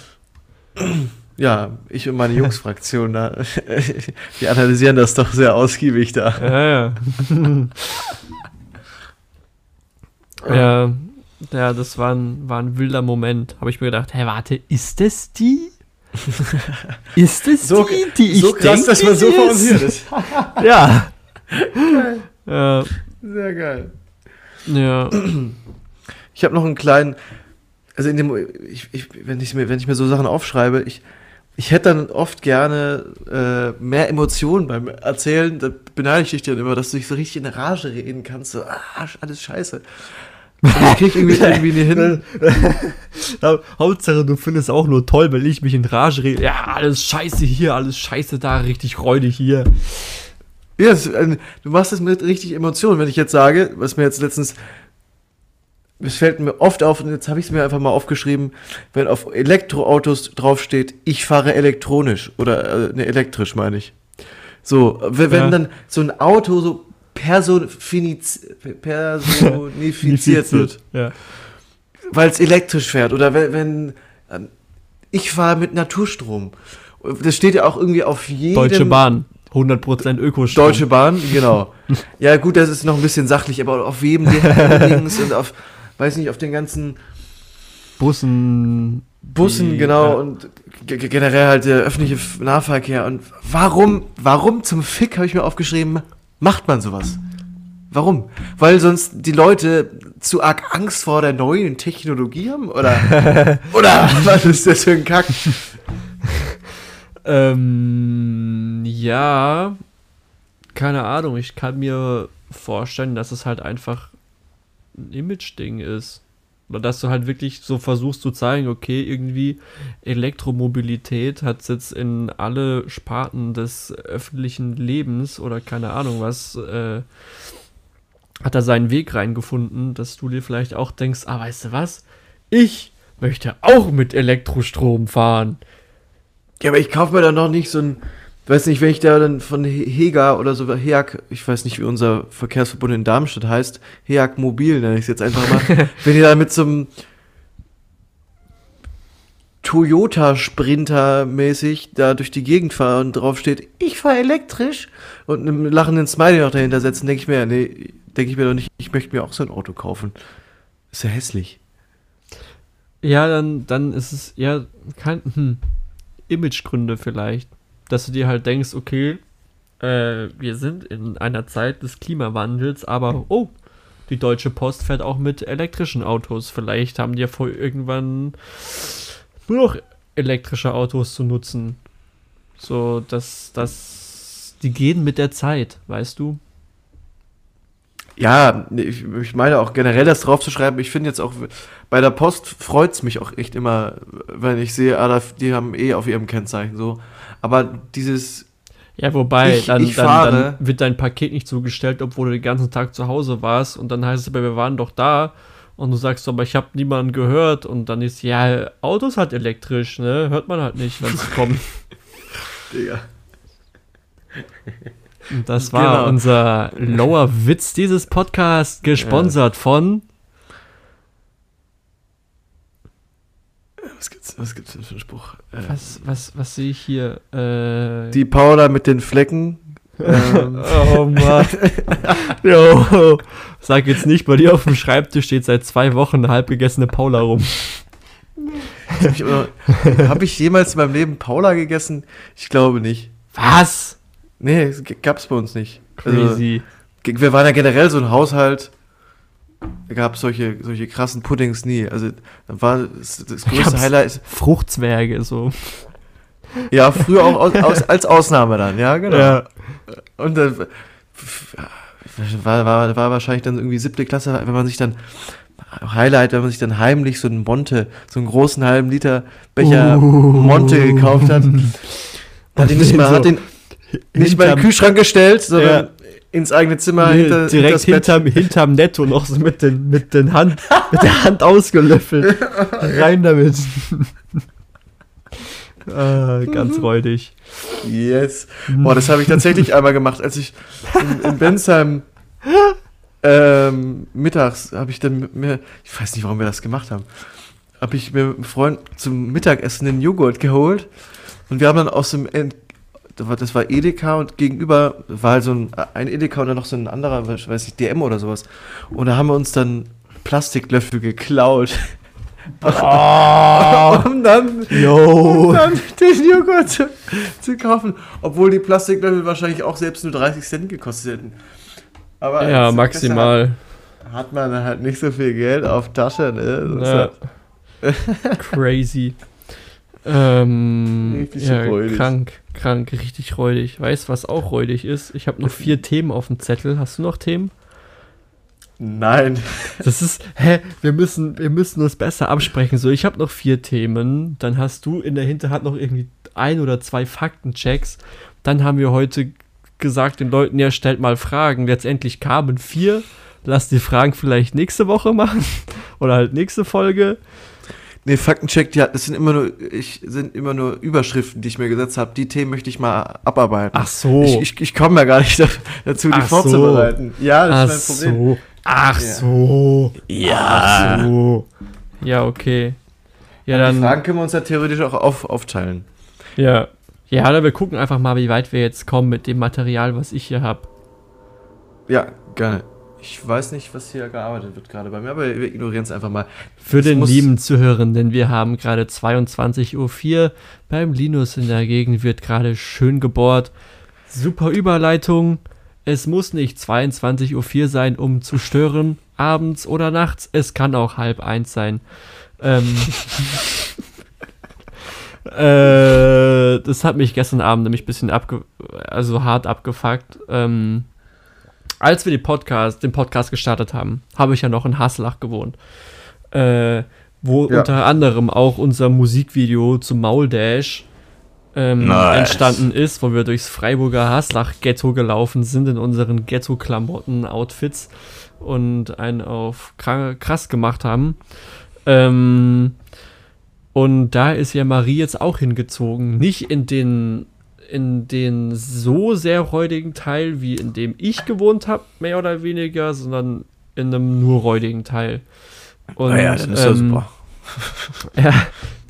Ja, ich und meine Jungsfraktion da, die analysieren das doch sehr ausgiebig da. Ja, ja. ja, ja, das war ein, war ein wilder Moment. Habe ich mir gedacht, hä, warte, ist das die? Ist das So- die, die ich so krass, denk, dass man so verunsichert ist. Ja. ja. Sehr geil. Ja. Ich habe noch einen kleinen, also in dem, ich, ich, wenn, ich mir, wenn ich mir so Sachen aufschreibe, ich, ich hätte dann oft gerne äh, mehr Emotionen beim Erzählen. Da beneide ich dich dann immer, dass du dich so richtig in Rage reden kannst. So, ah, alles scheiße. Und ich krieg irgendwie, irgendwie nie hin. Hauptsache, du findest auch nur toll, wenn ich mich in Rage rede. Ja, alles scheiße hier, alles scheiße da, richtig räudig hier. Ja, du machst es mit richtig Emotionen. Wenn ich jetzt sage, was mir jetzt letztens, es fällt mir oft auf, und jetzt habe ich es mir einfach mal aufgeschrieben, wenn auf Elektroautos draufsteht, ich fahre elektronisch oder äh, ne, elektrisch meine ich. So, wenn, Ja. dann so ein Auto so personifiz personifiziert wird, Ja. weil es elektrisch fährt oder wenn, wenn ähm, ich fahre mit Naturstrom. Das steht ja auch irgendwie auf jedem Deutsche Bahn, 100% Ökostrom. Deutsche Bahn, genau. Ja, gut, das ist noch ein bisschen sachlich, aber auf jedem Dings und auf, weiß nicht, auf den ganzen Bussen. Bussen, die- genau, ja. und ge- ge- generell halt der öffentliche Nahverkehr. Und warum, warum zum Fick habe ich mir aufgeschrieben, macht man sowas? Warum? Weil sonst die Leute zu arg Angst vor der neuen Technologie haben? Oder, oder was ist das für ein Kack? Ähm, ja, keine Ahnung. Ich kann mir vorstellen, dass es halt einfach ein Image-Ding ist. Oder dass du halt wirklich so versuchst zu zeigen, okay, irgendwie Elektromobilität hat jetzt in alle Sparten des öffentlichen Lebens oder keine Ahnung was, äh, hat da seinen Weg reingefunden, dass du dir vielleicht auch denkst, ah, weißt du was? Ich möchte auch mit Elektrostrom fahren. Ja, aber ich kaufe mir da noch nicht so ein, weiß nicht, wenn ich da dann von Hega oder so, Heag, ich weiß nicht, wie unser Verkehrsverbund in Darmstadt heißt, Heag Mobil nenne ich es jetzt einfach mal, wenn ihr da mit so einem Toyota Sprinter mäßig da durch die Gegend fahre und drauf steht, ich fahre elektrisch und einen lachenden Smiley noch dahinter setzen, denke ich mir, nee, denke ich mir doch nicht, ich möchte mir auch so ein Auto kaufen. Ist ja hässlich. Ja, dann, dann ist es ja kein hm, Imagegründe vielleicht, dass du dir halt denkst, okay, äh, wir sind in einer Zeit des Klimawandels, aber oh, die Deutsche Post fährt auch mit elektrischen Autos. Vielleicht haben die ja vor, irgendwann nur noch elektrische Autos zu nutzen. So, dass, dass die gehen mit der Zeit, weißt du? Ja, ich, ich meine auch generell das draufzuschreiben. Ich finde jetzt auch bei der Post freut es mich auch echt immer, wenn ich sehe, ah, die haben eh auf ihrem Kennzeichen so. Aber dieses. Ja, wobei, ich, dann, ich dann, dann, wird dein Paket nicht zugestellt, obwohl du den ganzen Tag zu Hause warst. Und dann heißt es aber, wir waren doch da. Und du sagst, aber ich habe niemanden gehört. Und dann ist, ja, Autos halt elektrisch, ne? Hört man halt nicht, wenn es kommt. Digga. Das war genau. unser lower Witz dieses Podcasts, gesponsert ja. von. Was gibt's, was gibt's denn für einen Spruch? Äh, was, was, was sehe ich hier? Äh, die Paula mit den Flecken. ähm. oh Mann. jo. Sag jetzt nicht, bei dir auf dem Schreibtisch steht seit zwei Wochen eine halbgegessene Paula rum. Habe ich, hab ich jemals in meinem Leben Paula gegessen? Ich glaube nicht. Was? Nee, gab's bei uns nicht. Crazy. Also, wir waren ja generell so ein Haushalt, da gab es solche, solche krassen Puddings nie. Also da war das, das größte Highlight. Fruchtzwerge, so. Ja, früher auch aus, aus, als Ausnahme dann, ja, genau. Ja. Und dann war, war, war wahrscheinlich dann irgendwie siebte Klasse, wenn man sich dann Highlight, wenn man sich dann heimlich so einen Monte, so einen großen halben Liter Becher uh. Monte gekauft hat. Hat ihn nicht mal, so hat den nicht mal in den Kühlschrank gestellt, sondern ja. ins eigene Zimmer nee, hinter, direkt hinterm, hinterm Netto noch so mit, den, mit, den Hand, mit der Hand ausgelöffelt. Rein damit. ah, ganz räudig. Yes. Boah, das habe ich tatsächlich einmal gemacht, als ich in, in Bensheim ähm, mittags habe ich dann mir, ich weiß nicht, warum wir das gemacht haben, habe ich mir mit einem Freund zum Mittagessen einen Joghurt geholt und wir haben dann aus dem das war Edeka und gegenüber war halt so ein, ein Edeka und dann noch so ein anderer, weiß nicht, DM oder sowas. Und da haben wir uns dann Plastiklöffel geklaut. Oh, um, dann, um dann den Joghurt zu, zu, kaufen. Obwohl die Plastiklöffel wahrscheinlich auch selbst nur 30 Cent gekostet hätten. Aber ja, maximal. Hat, hat, man halt nicht so viel Geld auf Tasche. Ne? Ja. Crazy. Ähm, ja, krank, krank, richtig räudig. Weißt was auch räudig ist? Ich habe noch vier Themen auf dem Zettel. Hast du noch Themen? Nein. Das ist, hä, wir müssen, wir müssen uns besser absprechen. So, ich habe noch vier Themen. Dann hast du in der Hinterhand noch irgendwie ein oder zwei Faktenchecks. Dann haben wir heute gesagt den Leuten, ja, stellt mal Fragen. Letztendlich kamen vier. Lass die Fragen vielleicht nächste Woche machen. Oder halt nächste Folge. Nee, Faktencheck, ja, das sind immer nur, ich, sind immer nur Überschriften, die ich mir gesetzt habe. Die Themen möchte ich mal abarbeiten. Ach so. Ich, ich, ich komme ja gar nicht dazu, die Ach vorzubereiten. So. Ja, das Ach ist mein Problem. So. Ach ja. so. Ja. Ach so. Ja, okay. Ja, dann. Die Fragen können wir uns ja theoretisch auch auf, aufteilen. Ja. Ja, oder wir gucken einfach mal, wie weit wir jetzt kommen mit dem Material, was ich hier habe. Ja, gerne. Ich weiß nicht, was hier gearbeitet wird gerade bei mir, aber wir ignorieren es einfach mal. Für das den lieben Zuhörenden, wir haben gerade 22.04 Uhr. Beim Linus in der Gegend wird gerade schön gebohrt. Super Überleitung. Es muss nicht 22.04 Uhr sein, um zu stören, abends oder nachts. Es kann auch halb eins sein. Ähm, äh, das hat mich gestern Abend nämlich ein bisschen abge also hart abgefuckt. Ähm, als wir Podcast, den Podcast gestartet haben, habe ich ja noch in Haslach gewohnt. Äh, wo Ja. unter anderem auch unser Musikvideo zum Mauldash ähm, Nice. entstanden ist, wo wir durchs Freiburger Haslach-Ghetto gelaufen sind in unseren Ghetto-Klamotten-Outfits und einen auf kra- krass gemacht haben. Ähm, und da ist ja Marie jetzt auch hingezogen. Nicht in den, in den so sehr räudigen Teil, wie in dem ich gewohnt habe, mehr oder weniger, sondern in einem nur räudigen Teil. Und, Ah ja, dann ist das ähm, super. ja,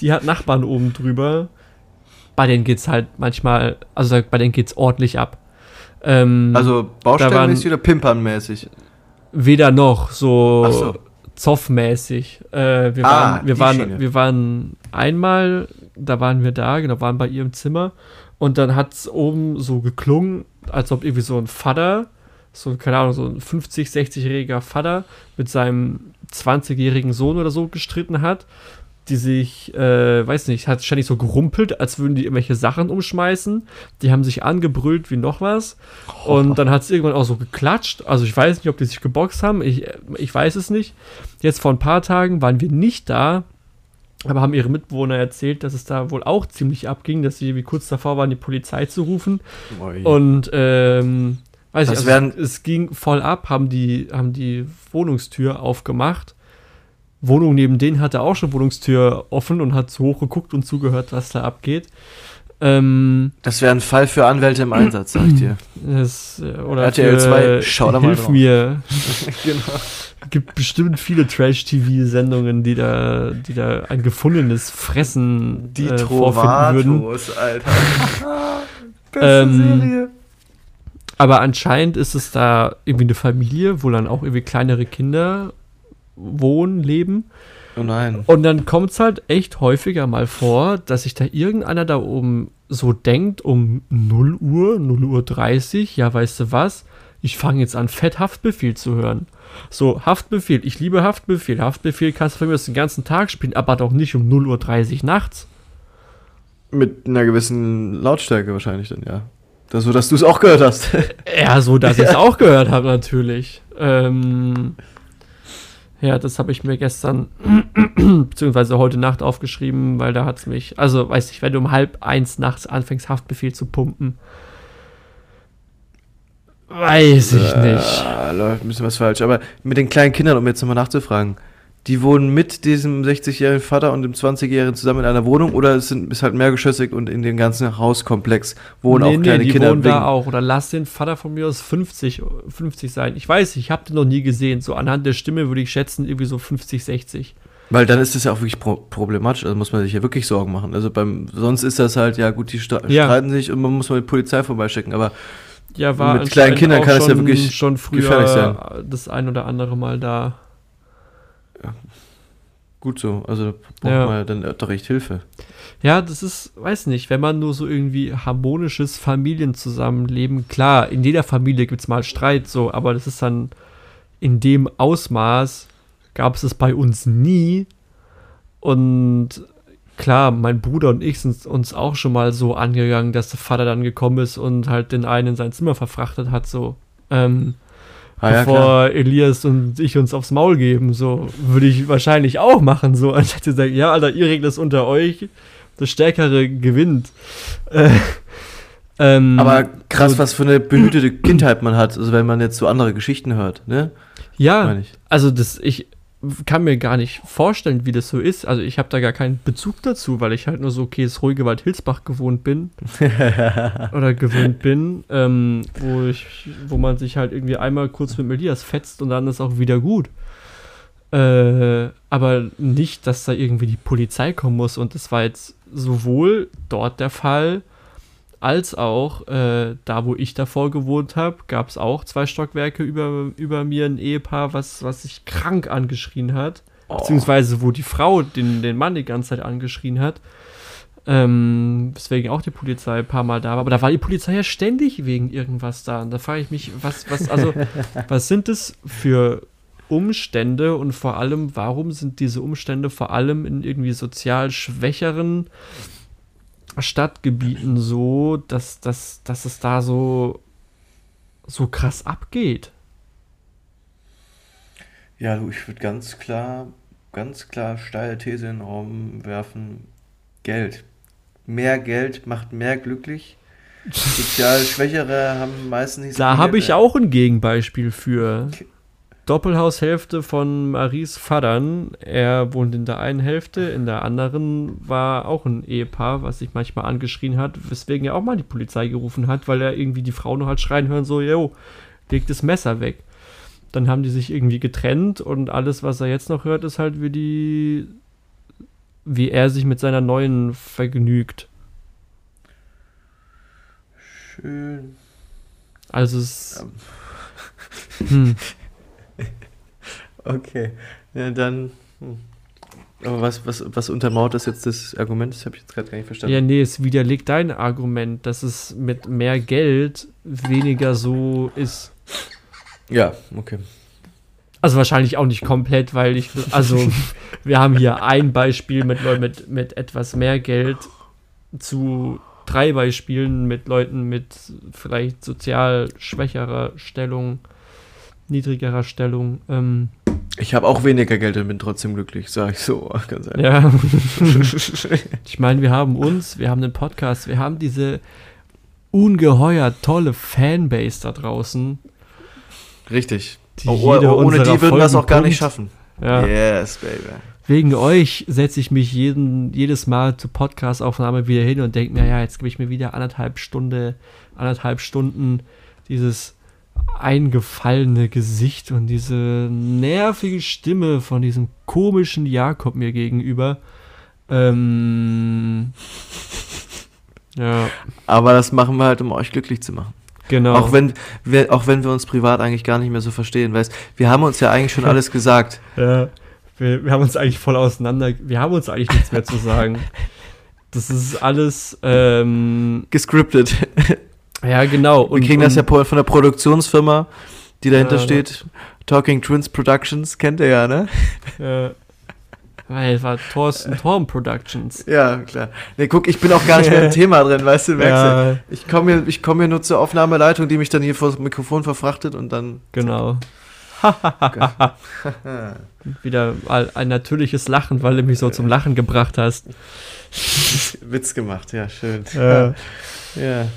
die hat Nachbarn oben drüber. Bei denen geht's halt manchmal, also bei denen geht's ordentlich ab. Ähm, Also baustellenmäßig oder pimpernmäßig? weder noch, so, Ach so. zoffmäßig. Äh, wir, Ah, waren, wir, waren, Schiene. wir waren einmal, da waren wir da, genau, waren bei ihrem Zimmer und dann hat's oben so geklungen, als ob irgendwie so ein Vater, so, keine Ahnung, so ein 50-, 60-jähriger Vater mit seinem 20-jährigen Sohn oder so gestritten hat, die sich, äh, weiß nicht, hat ständig so gerumpelt, als würden die irgendwelche Sachen umschmeißen. Die haben sich angebrüllt wie noch was. Und dann hat es irgendwann auch so geklatscht. Also ich weiß nicht, ob die sich geboxt haben. Ich, ich weiß es nicht. Jetzt vor ein paar Tagen waren wir nicht da, aber haben ihre Mitbewohner erzählt, dass es da wohl auch ziemlich abging, dass sie wie kurz davor waren, die Polizei zu rufen. Und ähm, weiß Das ich, also es, es ging voll ab, haben die, haben die Wohnungstür aufgemacht. Wohnung neben denen hatte auch schon Wohnungstür offen und hat so hoch geguckt und zugehört, was da abgeht. Ähm, Das wäre ein Fall für Anwälte im Einsatz, sag ich dir. das, äh, oder RTL für, 2, schau da mal Hilf drauf. mir. genau. gibt bestimmt viele Trash-TV-Sendungen, die da, die da ein gefundenes Fressen Die äh, vorfinden würden. Alter. Beste Ähm, Serie. Aber anscheinend ist es da irgendwie eine Familie, wo dann auch irgendwie kleinere Kinder wohnen, leben. Oh nein. Und dann kommt es halt echt häufiger mal vor, dass sich da irgendeiner da oben so denkt, um 0 Uhr, 0 Uhr 30, ja, weißt du was, ich fange jetzt an, fett Haftbefehl zu hören. So, Haftbefehl, ich liebe Haftbefehl. Haftbefehl kannst du von mir aus den ganzen Tag spielen, aber doch nicht um 0 Uhr 30 nachts. Mit einer gewissen Lautstärke wahrscheinlich dann, ja. Das, so, dass du es auch gehört hast. Ja, so, dass ich es auch gehört habe, natürlich. Ähm, ja, das habe ich mir gestern, beziehungsweise heute Nacht aufgeschrieben, weil da hat es mich, also weiß ich, wenn du um halb eins nachts anfängst, Haftbefehl zu pumpen, weiß ich nicht. Ja, läuft ein bisschen was falsch. Aber mit den kleinen Kindern, um jetzt nochmal nachzufragen, die wohnen mit diesem 60-jährigen Vater und dem 20-jährigen zusammen in einer Wohnung oder es sind, ist halt mehrgeschossig und in dem ganzen Hauskomplex wohnen auch kleine die Kinder? wohnen da wegen- auch. Oder lass den Vater von mir aus 50, 50 sein. Ich weiß, ich habe den noch nie gesehen. So anhand der Stimme würde ich schätzen, irgendwie so 50, 60. Weil dann ist das ja auch wirklich pro problematisch, also muss man sich ja wirklich Sorgen machen. Also beim sonst ist das halt, ja gut, die stra Ja. streiten sich und man muss mal die Polizei vorbeischicken, aber Ja, Mit kleinen Kindern kann es ja wirklich schon früher gefährlich sein. das ein oder andere Mal da. Gut so. Also braucht Ja. man ja dann doch echt Hilfe. Ja, das ist, weiß nicht, wenn man nur so irgendwie harmonisches Familienzusammenleben, klar, in jeder Familie gibt es mal Streit, so, aber das ist dann in dem Ausmaß gab es es bei uns nie. Und klar, mein Bruder und ich sind uns auch schon mal so angegangen, dass der Vater dann gekommen ist und halt den einen in sein Zimmer verfrachtet hat, so. Ähm, Ah, ja, bevor klar. Elias und ich uns aufs Maul geben. So würde ich wahrscheinlich auch machen. So, anstatt zu sagen, ja, Alter, ihr regelt es unter euch, das Stärkere gewinnt. Äh, ähm, Aber krass, so- was für eine behütete Kindheit man hat, also wenn man jetzt so andere Geschichten hört, ne? ja, also das, ich kann mir gar nicht vorstellen, wie das so ist. Also ich habe da gar keinen Bezug dazu, weil ich halt nur so, okay, das ruhige Wald Hilsbach gewohnt bin. oder gewöhnt bin, ähm, wo ich, wo man sich halt irgendwie einmal kurz mit Elias fetzt und dann ist auch wieder gut. Äh, aber nicht, dass da irgendwie die Polizei kommen muss. Und das war jetzt sowohl dort der Fall, als auch äh, da, wo ich davor gewohnt habe, gab es auch zwei Stockwerke über, über mir ein Ehepaar, was, was sich krank angeschrien hat. Oh. Beziehungsweise wo die Frau den, den Mann die ganze Zeit angeschrien hat. Ähm, weswegen auch die Polizei ein paar Mal da war. Aber da war die Polizei ja ständig wegen irgendwas da. Und da frage ich mich, was, was, also, was sind das für Umstände und vor allem, warum sind diese Umstände vor allem in irgendwie sozial schwächeren Stadtgebieten so, dass, dass, dass es da so, so krass abgeht? Ja, du, ich würde ganz klar, ganz klar steile These in den Raum werfen. Geld. Mehr Geld macht mehr glücklich. Sozial Schwächere haben meistens nicht so Da habe ich auch ein Gegenbeispiel für. Doppelhaushälfte von Maries Vatern. Er wohnt in der einen Hälfte, in der anderen war auch ein Ehepaar, was sich manchmal angeschrien hat, weswegen er auch mal die Polizei gerufen hat, weil er irgendwie die Frau noch hat schreien hören, so, yo, leg das Messer weg. Dann haben die sich irgendwie getrennt und alles, was er jetzt noch hört, ist halt wie die, wie er sich mit seiner neuen vergnügt. Schön. Also es, Ähm. hm, Okay. Ja, dann. hm. Aber was, was, was untermauert das jetzt das Argument? Das habe ich jetzt gerade gar nicht verstanden. Ja, nee, es widerlegt dein Argument, dass es mit mehr Geld weniger so ist. Ja, okay. Also wahrscheinlich auch nicht komplett, weil ich, also wir haben hier ein Beispiel mit, mit, mit etwas mehr Geld zu drei Beispielen mit Leuten mit vielleicht sozial schwächerer Stellung, niedrigerer Stellung. Ähm, Ich habe auch weniger Geld und bin trotzdem glücklich, sage ich so. Ganz ehrlich. ja, ich meine, wir haben uns, wir haben den Podcast, wir haben diese ungeheuer tolle Fanbase da draußen. Richtig. Die Oh, oh, ohne die würden wir es auch gar nicht schaffen. Ja. Yes, baby. Wegen euch setze ich mich jeden, jedes Mal zur Podcast-Aufnahme wieder hin und denke mir, ja, jetzt gebe ich mir wieder anderthalb Stunde, anderthalb Stunden dieses eingefallene Gesicht und diese nervige Stimme von diesem komischen Jakob mir gegenüber. Ähm, ja, Aber das machen wir halt, um euch glücklich zu machen. genau. Auch, wenn wir, auch wenn wir uns privat eigentlich gar nicht mehr so verstehen. Weißt wir haben uns ja eigentlich schon alles gesagt. Ja, wir, wir haben uns eigentlich voll auseinander. Wir haben uns eigentlich nichts mehr zu sagen. Das ist alles. Ähm, Gescriptet. ja, genau. wir kriegen das ja und, von der Produktionsfirma, die dahinter Ja, steht. Talking Twins Productions, kennt ihr ja, ne? Ja. Weil es war Thorsten Torm Productions. Ja, klar. Ne, guck, ich bin auch gar nicht mehr im Thema drin, weißt du, merkst du? Ja, Ich komme hier, ich komm hier nur zur Aufnahmeleitung, die mich dann hier vor das Mikrofon verfrachtet und dann. genau. Wieder ein natürliches Lachen, weil du mich so zum Lachen gebracht hast. Witz gemacht, ja, schön. Ja. Ja.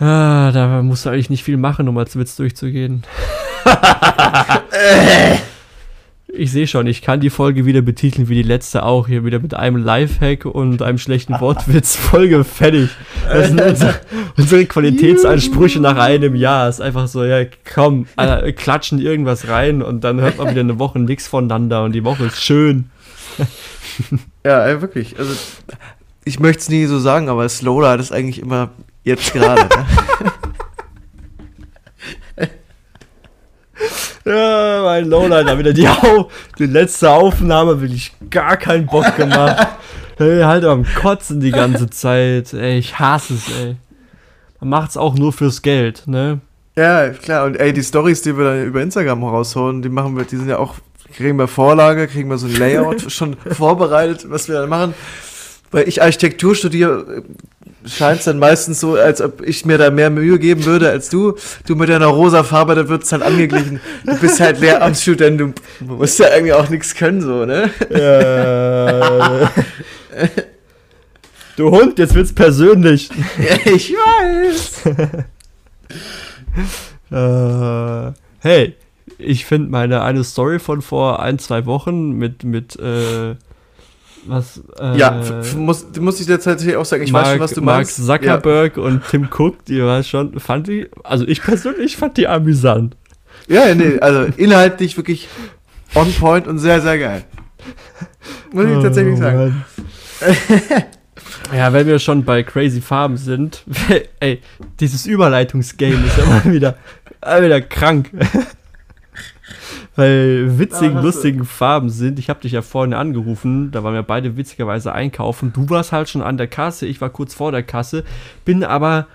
Ah, da musst du eigentlich nicht viel machen, um als Witz durchzugehen. Ich sehe schon, ich kann die Folge wieder betiteln wie die letzte auch. Hier wieder mit einem Lifehack und einem schlechten Wortwitz. Folge fertig. Das sind unsere, unsere Qualitätsansprüche nach einem Jahr. Ist einfach so, ja, komm, Alter, klatschen irgendwas rein und dann hört man wieder eine Woche nichts voneinander und die Woche ist schön. Ja, ey, wirklich. Also, ich möchte es nie so sagen, aber Slowlight ist eigentlich immer jetzt gerade. ne? Ja, mein Lowlighter wieder die, Au die letzte Aufnahme wirklich gar keinen Bock gemacht. Ey, halt am Kotzen die ganze Zeit. Ey, ich hasse es, ey. Man macht's auch nur fürs Geld, ne? Ja, klar. Und ey, die Stories, die wir dann über Instagram raushauen, die machen wir, die sind ja auch, kriegen wir Vorlage, kriegen wir so ein Layout schon vorbereitet, was wir dann machen. Weil ich Architektur studiere, scheint es dann meistens so, als ob ich mir da mehr Mühe geben würde als du. Du mit deiner rosa Farbe, da wird es halt angeglichen. Du bist halt Lehramtsstudent, du musst ja irgendwie auch nichts können, so, ne? Äh, du Hund, jetzt wird's persönlich. ich weiß. Äh, hey, ich finde meine eine Story von vor ein, zwei Wochen mit, mit, äh, was, äh, Ja, muss, muss ich jetzt tatsächlich auch sagen, ich weiß schon, was du Mark meinst. Zuckerberg und Tim Cook, die war schon, fand die, also ich persönlich fand die amüsant. Ja, ja, nee, also inhaltlich wirklich on point und sehr, sehr geil. Muss ich tatsächlich Oh, sagen. Ja, wenn wir schon bei Crazy Farben sind, ey, dieses Überleitungsgame ist ja mal wieder, mal wieder krank. Weil witzigen, hast du. lustigen Farben sind. Ich habe dich ja vorhin angerufen, da waren wir beide witzigerweise einkaufen. Du warst halt schon an der Kasse, ich war kurz vor der Kasse, bin aber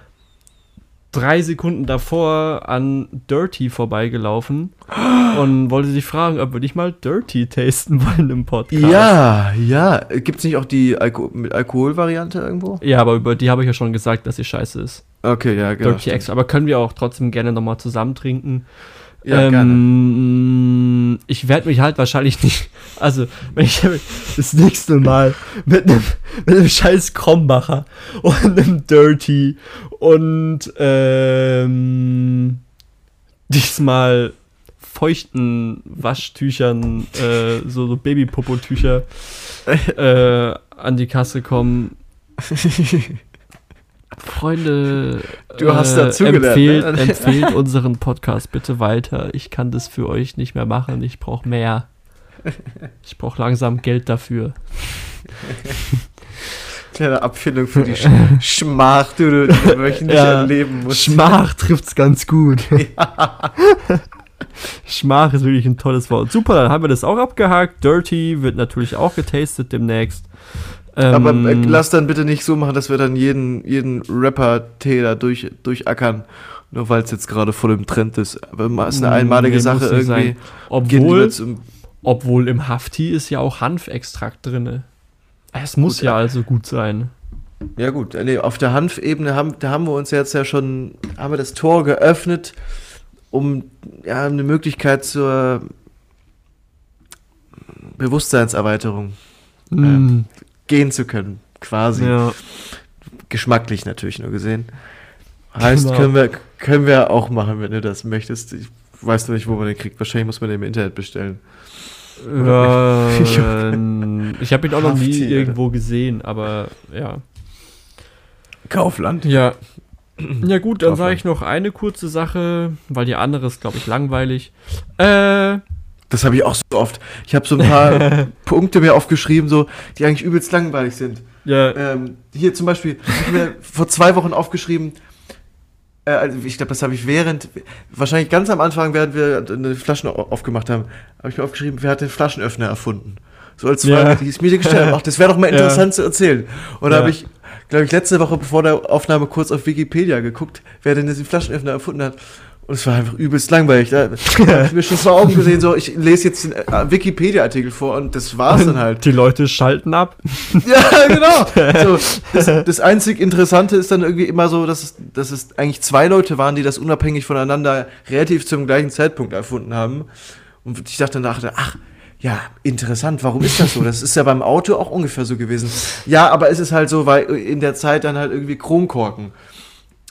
drei Sekunden davor an Dirty vorbeigelaufen und wollte dich fragen, ob wir nicht mal Dirty tasten wollen im Podcast. Ja, ja. Gibt es nicht auch die Alko mit Alkoholvariante irgendwo? Ja, aber über die habe ich ja schon gesagt, dass sie scheiße ist. Okay, ja, genau. Dirty Extra. Aber können wir auch trotzdem gerne nochmal zusammen trinken. Ja, ähm, Ich werde mich halt wahrscheinlich nicht. Also, wenn ich das nächste Mal mit einem, mit einem scheiß Krombacher und einem Dirty und ähm, diesmal feuchten Waschtüchern, äh, so, so Babypopo-Tücher äh, an die Kasse kommen. Freunde, Du hast dazugelernt, empfehlt, ne? empfehlt unseren Podcast bitte weiter. Ich kann das für euch nicht mehr machen. Ich brauche mehr. Ich brauche langsam Geld dafür. Kleine Abfindung für die Sch Schmach, die du, wöchentlich Ja. erleben musst. Schmach trifft's ganz gut. Schmach ist wirklich ein tolles Wort. Super, dann haben wir das auch abgehakt. Dirty wird natürlich auch getastet demnächst. Ähm, Aber äh, lass dann bitte nicht so machen, dass wir dann jeden, jeden Rapper-Tee da durch, durchackern. Nur weil es jetzt gerade voll im Trend ist. Aber es ist eine Nee, einmalige muss Sache irgendwie. sein. Obwohl, obwohl im Hafti ist ja auch Hanfextrakt drin. Es muss Gut, ja ja. also gut sein. ja gut, äh, nee, auf der Hanfebene haben, da haben wir uns jetzt ja schon, haben wir das Tor geöffnet, um ja, eine Möglichkeit zur Bewusstseinserweiterung Mm, gehen zu können, quasi. ja. Geschmacklich natürlich nur gesehen. Heißt, Genau. können, wir, können wir auch machen, wenn du das möchtest. Ich weiß nur nicht, wo man den kriegt. Wahrscheinlich muss man den im Internet bestellen. Äh, ich habe ihn auch noch nie irgendwo gesehen, aber ja. Kaufland. Ja. Ja gut, dann sage ich noch eine kurze Sache, weil die andere ist, glaube ich, langweilig. Äh, Das habe ich auch so oft. Ich habe so ein paar Punkte mir aufgeschrieben, so, die eigentlich übelst langweilig sind. ja, Ähm, hier zum Beispiel, ich mir vor zwei Wochen aufgeschrieben, äh, also ich glaube, das habe ich während, wahrscheinlich ganz am Anfang, während wir eine Flaschen au- aufgemacht haben, habe ich mir aufgeschrieben, wer hat den Flaschenöffner erfunden? So als Ja. Frage, die ich mir gestellt habe. Ach, das wäre doch mal Ja. interessant zu erzählen. Und da Ja. habe ich, glaube ich, letzte Woche vor der Aufnahme kurz auf Wikipedia geguckt, wer denn diesen Flaschenöffner erfunden hat. Und es war einfach übelst langweilig. Da habe ich mir schon vor Augen gesehen, so, ich lese jetzt den äh, Wikipedia-Artikel vor und das war's dann halt. die Leute schalten ab. Ja, genau. So, das, das einzig Interessante ist dann irgendwie immer so, dass es, dass es eigentlich zwei Leute waren, die das unabhängig voneinander relativ zum gleichen Zeitpunkt erfunden haben. Und ich dachte danach, ach, ja, interessant, warum ist das so? Das ist ja beim Auto auch ungefähr so gewesen. Ja, aber es ist halt so, weil in der Zeit dann halt irgendwie Kronkorken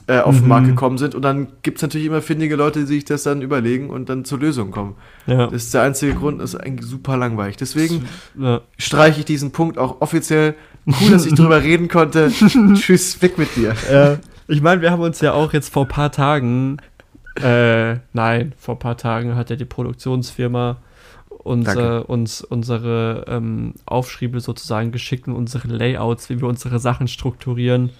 äh, auf den Markt Mhm. gekommen sind. Und dann gibt es natürlich immer findige Leute, die sich das dann überlegen und dann zur Lösung kommen. Ja. Das ist der einzige Grund, das ist eigentlich super langweilig. Deswegen ja. streiche ich diesen Punkt auch offiziell. Cool, dass ich drüber reden konnte. Tschüss, weg mit dir. Ja. Ich meine, wir haben uns ja auch jetzt vor ein paar Tagen, äh, nein, vor ein paar Tagen hat ja die Produktionsfirma unser, uns unsere ähm, Aufschriebe sozusagen geschickt und unsere Layouts, wie wir unsere Sachen strukturieren.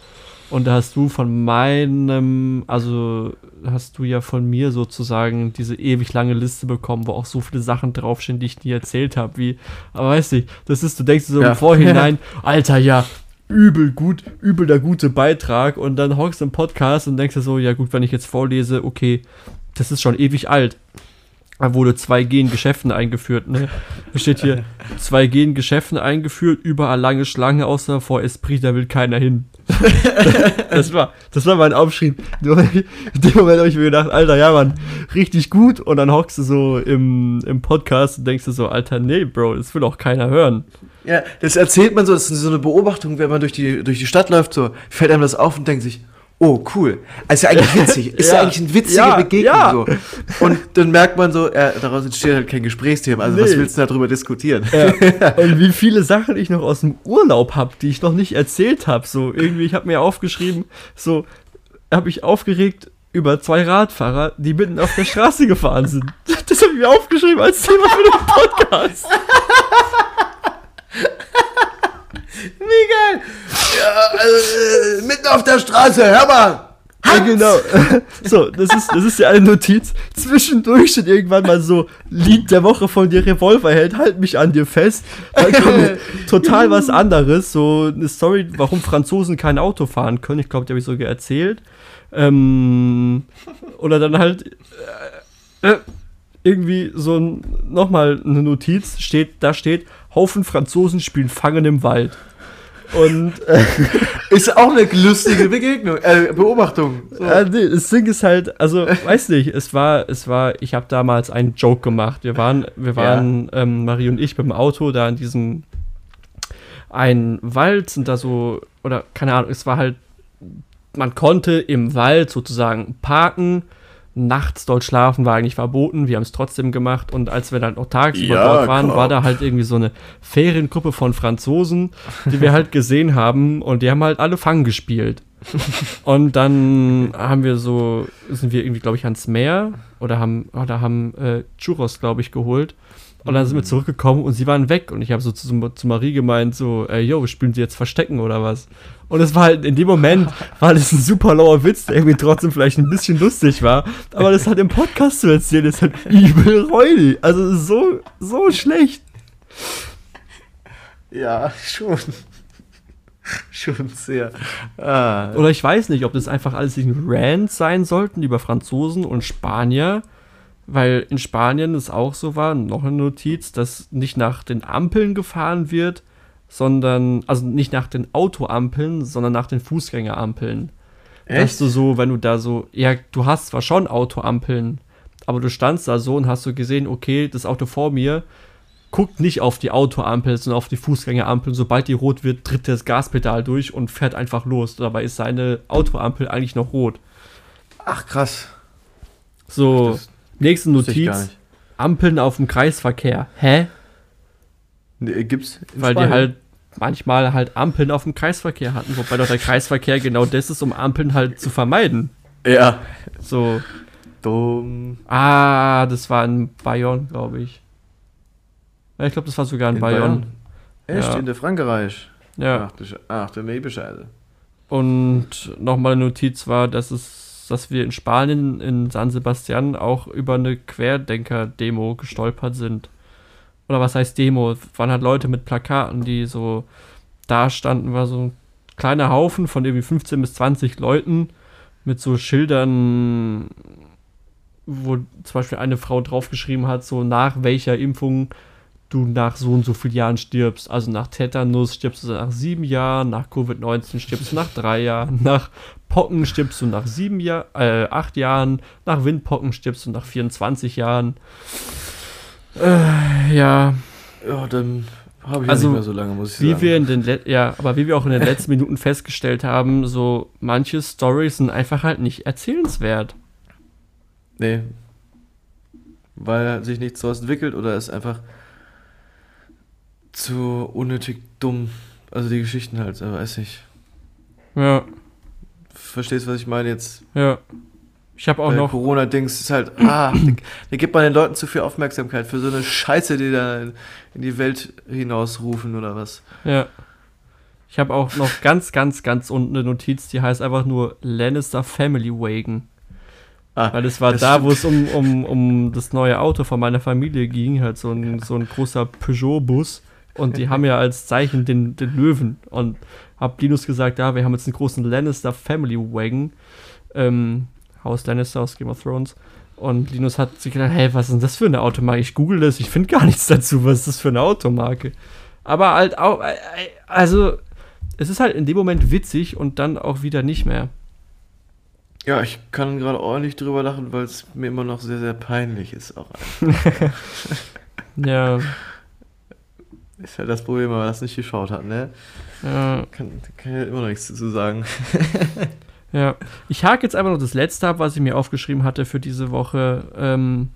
Und da hast du von meinem, also hast du ja von mir sozusagen diese ewig lange Liste bekommen, wo auch so viele Sachen draufstehen, die ich nie erzählt habe, wie, aber weißt du, das ist, du denkst so Ja. im Vorhinein, Alter, ja, übel gut, übel der gute Beitrag und dann hockst du im Podcast und denkst dir so, ja gut, wenn ich jetzt vorlese, okay, das ist schon ewig alt. Da wurde 2G in Geschäften eingeführt, ne? Da steht hier, 2G in Geschäften eingeführt, überall lange Schlange, außer vor Esprit, da will keiner hin. das war, das war mein Aufschrieb. In dem Moment habe ich mir gedacht, Alter, ja Mann, richtig gut. Und dann hockst du so im, im Podcast und denkst du so, Alter, nee, Bro, das will auch keiner hören. Ja, das erzählt man so, das ist so eine Beobachtung, wenn man durch die, durch die Stadt läuft, so fällt einem das auf und denkt sich, oh, cool. Also ist ja eigentlich witzig. Ist ja, Ja. eigentlich eine witzige Ja, Begegnung ja. so. Und dann merkt man so, ja, daraus entsteht halt kein Gesprächsthema. Also was Nee. willst du darüber diskutieren? Und wie viele Sachen ich noch aus dem Urlaub habe, die ich noch nicht erzählt habe. So, irgendwie, ich habe mir aufgeschrieben, so, habe ich aufgeregt über zwei Radfahrer, die mitten auf der Straße gefahren sind. Das habe ich mir aufgeschrieben als Thema für den Podcast. Wie geil! Ja, also, mitten auf der Straße, hör mal! Ja, genau. So, das ist, das ist ja eine Notiz. Zwischendurch steht irgendwann mal so, Lied der Woche von dir Revolverheld, halt mich an dir fest. Dann kommt total was anderes. So eine Story, warum Franzosen kein Auto fahren können. Ich glaube, die habe ich sogar erzählt. Ähm, oder dann halt äh, äh, irgendwie so ein, nochmal eine Notiz, steht, da steht, Haufen Franzosen spielen Fangen im Wald. Und äh, Ist auch eine lustige Begegnung, äh, Beobachtung. So. äh, nee, das Ding ist halt, also weiß nicht, es war, es war, ich habe damals einen Joke gemacht. Wir waren, wir waren, ähm, Marie und ich mit dem Auto da in diesem einen Wald sind da so, oder keine Ahnung, es war halt, man konnte im Wald sozusagen parken. Nachts dort schlafen war eigentlich verboten, wir haben es trotzdem gemacht und als wir dann noch tagsüber Ja, dort waren, klar. war da halt irgendwie so eine Feriengruppe von Franzosen, die wir halt gesehen haben und die haben halt alle Fang gespielt. Und dann haben wir so, sind wir irgendwie, glaube ich, ans Meer oder haben, oder haben äh, Churros, glaube ich, geholt. Und dann sind wir zurückgekommen und sie waren weg. Und ich habe so zu, zu Marie gemeint, so, ey, yo, spielen sie jetzt Verstecken oder was? Und es war halt, in dem Moment war das ein super lauer Witz, der irgendwie trotzdem vielleicht ein bisschen lustig war. Aber das halt im Podcast zu erzählen, ist halt übel räudig. Also so, so schlecht. Ja, schon. schon sehr. Ah, Oder ich weiß nicht, ob das einfach alles in Rant sein sollten über Franzosen und Spanier, weil in Spanien es auch so war, noch eine Notiz, dass nicht nach den Ampeln gefahren wird, sondern, also nicht nach den Autoampeln, sondern nach den Fußgängerampeln. Dass echt? du so, wenn du da so, ja, du hast zwar schon Autoampeln, aber du standst da so und hast so gesehen, okay, das Auto vor mir guckt nicht auf die Autoampel, sondern auf die Fußgängerampel. Sobald die rot wird, tritt das Gaspedal durch und fährt einfach los. Dabei ist seine Autoampel eigentlich noch rot. Ach, krass. So, Das nächste Notiz. Ampeln auf dem Kreisverkehr. Hä? Nee, gibt's Weil die Spanien? halt manchmal halt Ampeln auf dem Kreisverkehr hatten, wobei doch der Kreisverkehr genau das ist, um Ampeln halt zu vermeiden. Ja. So, Dumm. ah, das war in Bayonne, glaube ich. Ja, ich glaube, das war sogar in, In Bayonne. Bayonne? Echt? Ja. In der Frankreich? Ja. Ach, ach, der Bescheid. Und nochmal eine Notiz war, dass es, dass wir in Spanien, in San Sebastian, auch über eine Querdenker-Demo gestolpert sind. Oder was heißt Demo? Waren halt Leute mit Plakaten, die so da standen, war so ein kleiner Haufen von irgendwie 15 bis 20 Leuten mit so Schildern, wo zum Beispiel eine Frau draufgeschrieben hat, so nach welcher Impfung du nach so und so vielen Jahren stirbst. Also nach Tetanus stirbst du nach sieben Jahren, nach Covid-19 stirbst du nach drei Jahren, nach Pocken stirbst du nach sieben Jahren, äh, acht Jahren, nach Windpocken stirbst du nach 24 Jahren. Äh, ja, Ja, dann habe ich Also, ja nicht mehr so lange, muss ich wie sagen. wir in den Let ja, aber wie wir auch in den letzten Minuten festgestellt haben, so manche Stories sind einfach halt nicht erzählenswert. Nee. Weil sich nichts daraus entwickelt oder ist einfach zu unnötig dumm. Also die Geschichten halt, aber weiß nicht. Ja, Verstehst was ich meine jetzt? ja. Ich habe auch Bei noch Corona-Dings ist halt, ah, da, gibt man den Leuten zu viel Aufmerksamkeit für so eine Scheiße, die da in, die Welt hinausrufen oder was. Ja. Ich habe auch noch ganz, ganz, ganz unten eine Notiz, die heißt einfach nur Lannister Family Wagon. Ah, Weil es war da, wo es um, um, um das neue Auto von meiner Familie ging, halt so ein, so ein großer Peugeot-Bus. Und die haben ja als Zeichen den, den Löwen. Und hab Linus gesagt, ja, wir haben jetzt einen großen Lannister Family Wagon. Ähm, Haus Lannister aus Game of Thrones. Und Linus hat sich gedacht, hey, was ist denn das für eine Automarke? Ich google das, ich finde gar nichts dazu. Was ist das für eine Automarke? Aber halt auch, äh, äh, also, es ist halt in dem Moment witzig und dann auch wieder nicht mehr. Ja, ich kann gerade ordentlich drüber lachen, weil es mir immer noch sehr, sehr peinlich ist. Auch Ja, ist halt das Problem, wenn man das nicht geschaut hat, ne? ja. Kann, kann ich immer noch nichts dazu sagen. Ja, ich hake jetzt einfach noch das letzte ab, was ich mir aufgeschrieben hatte für diese Woche. Ähm,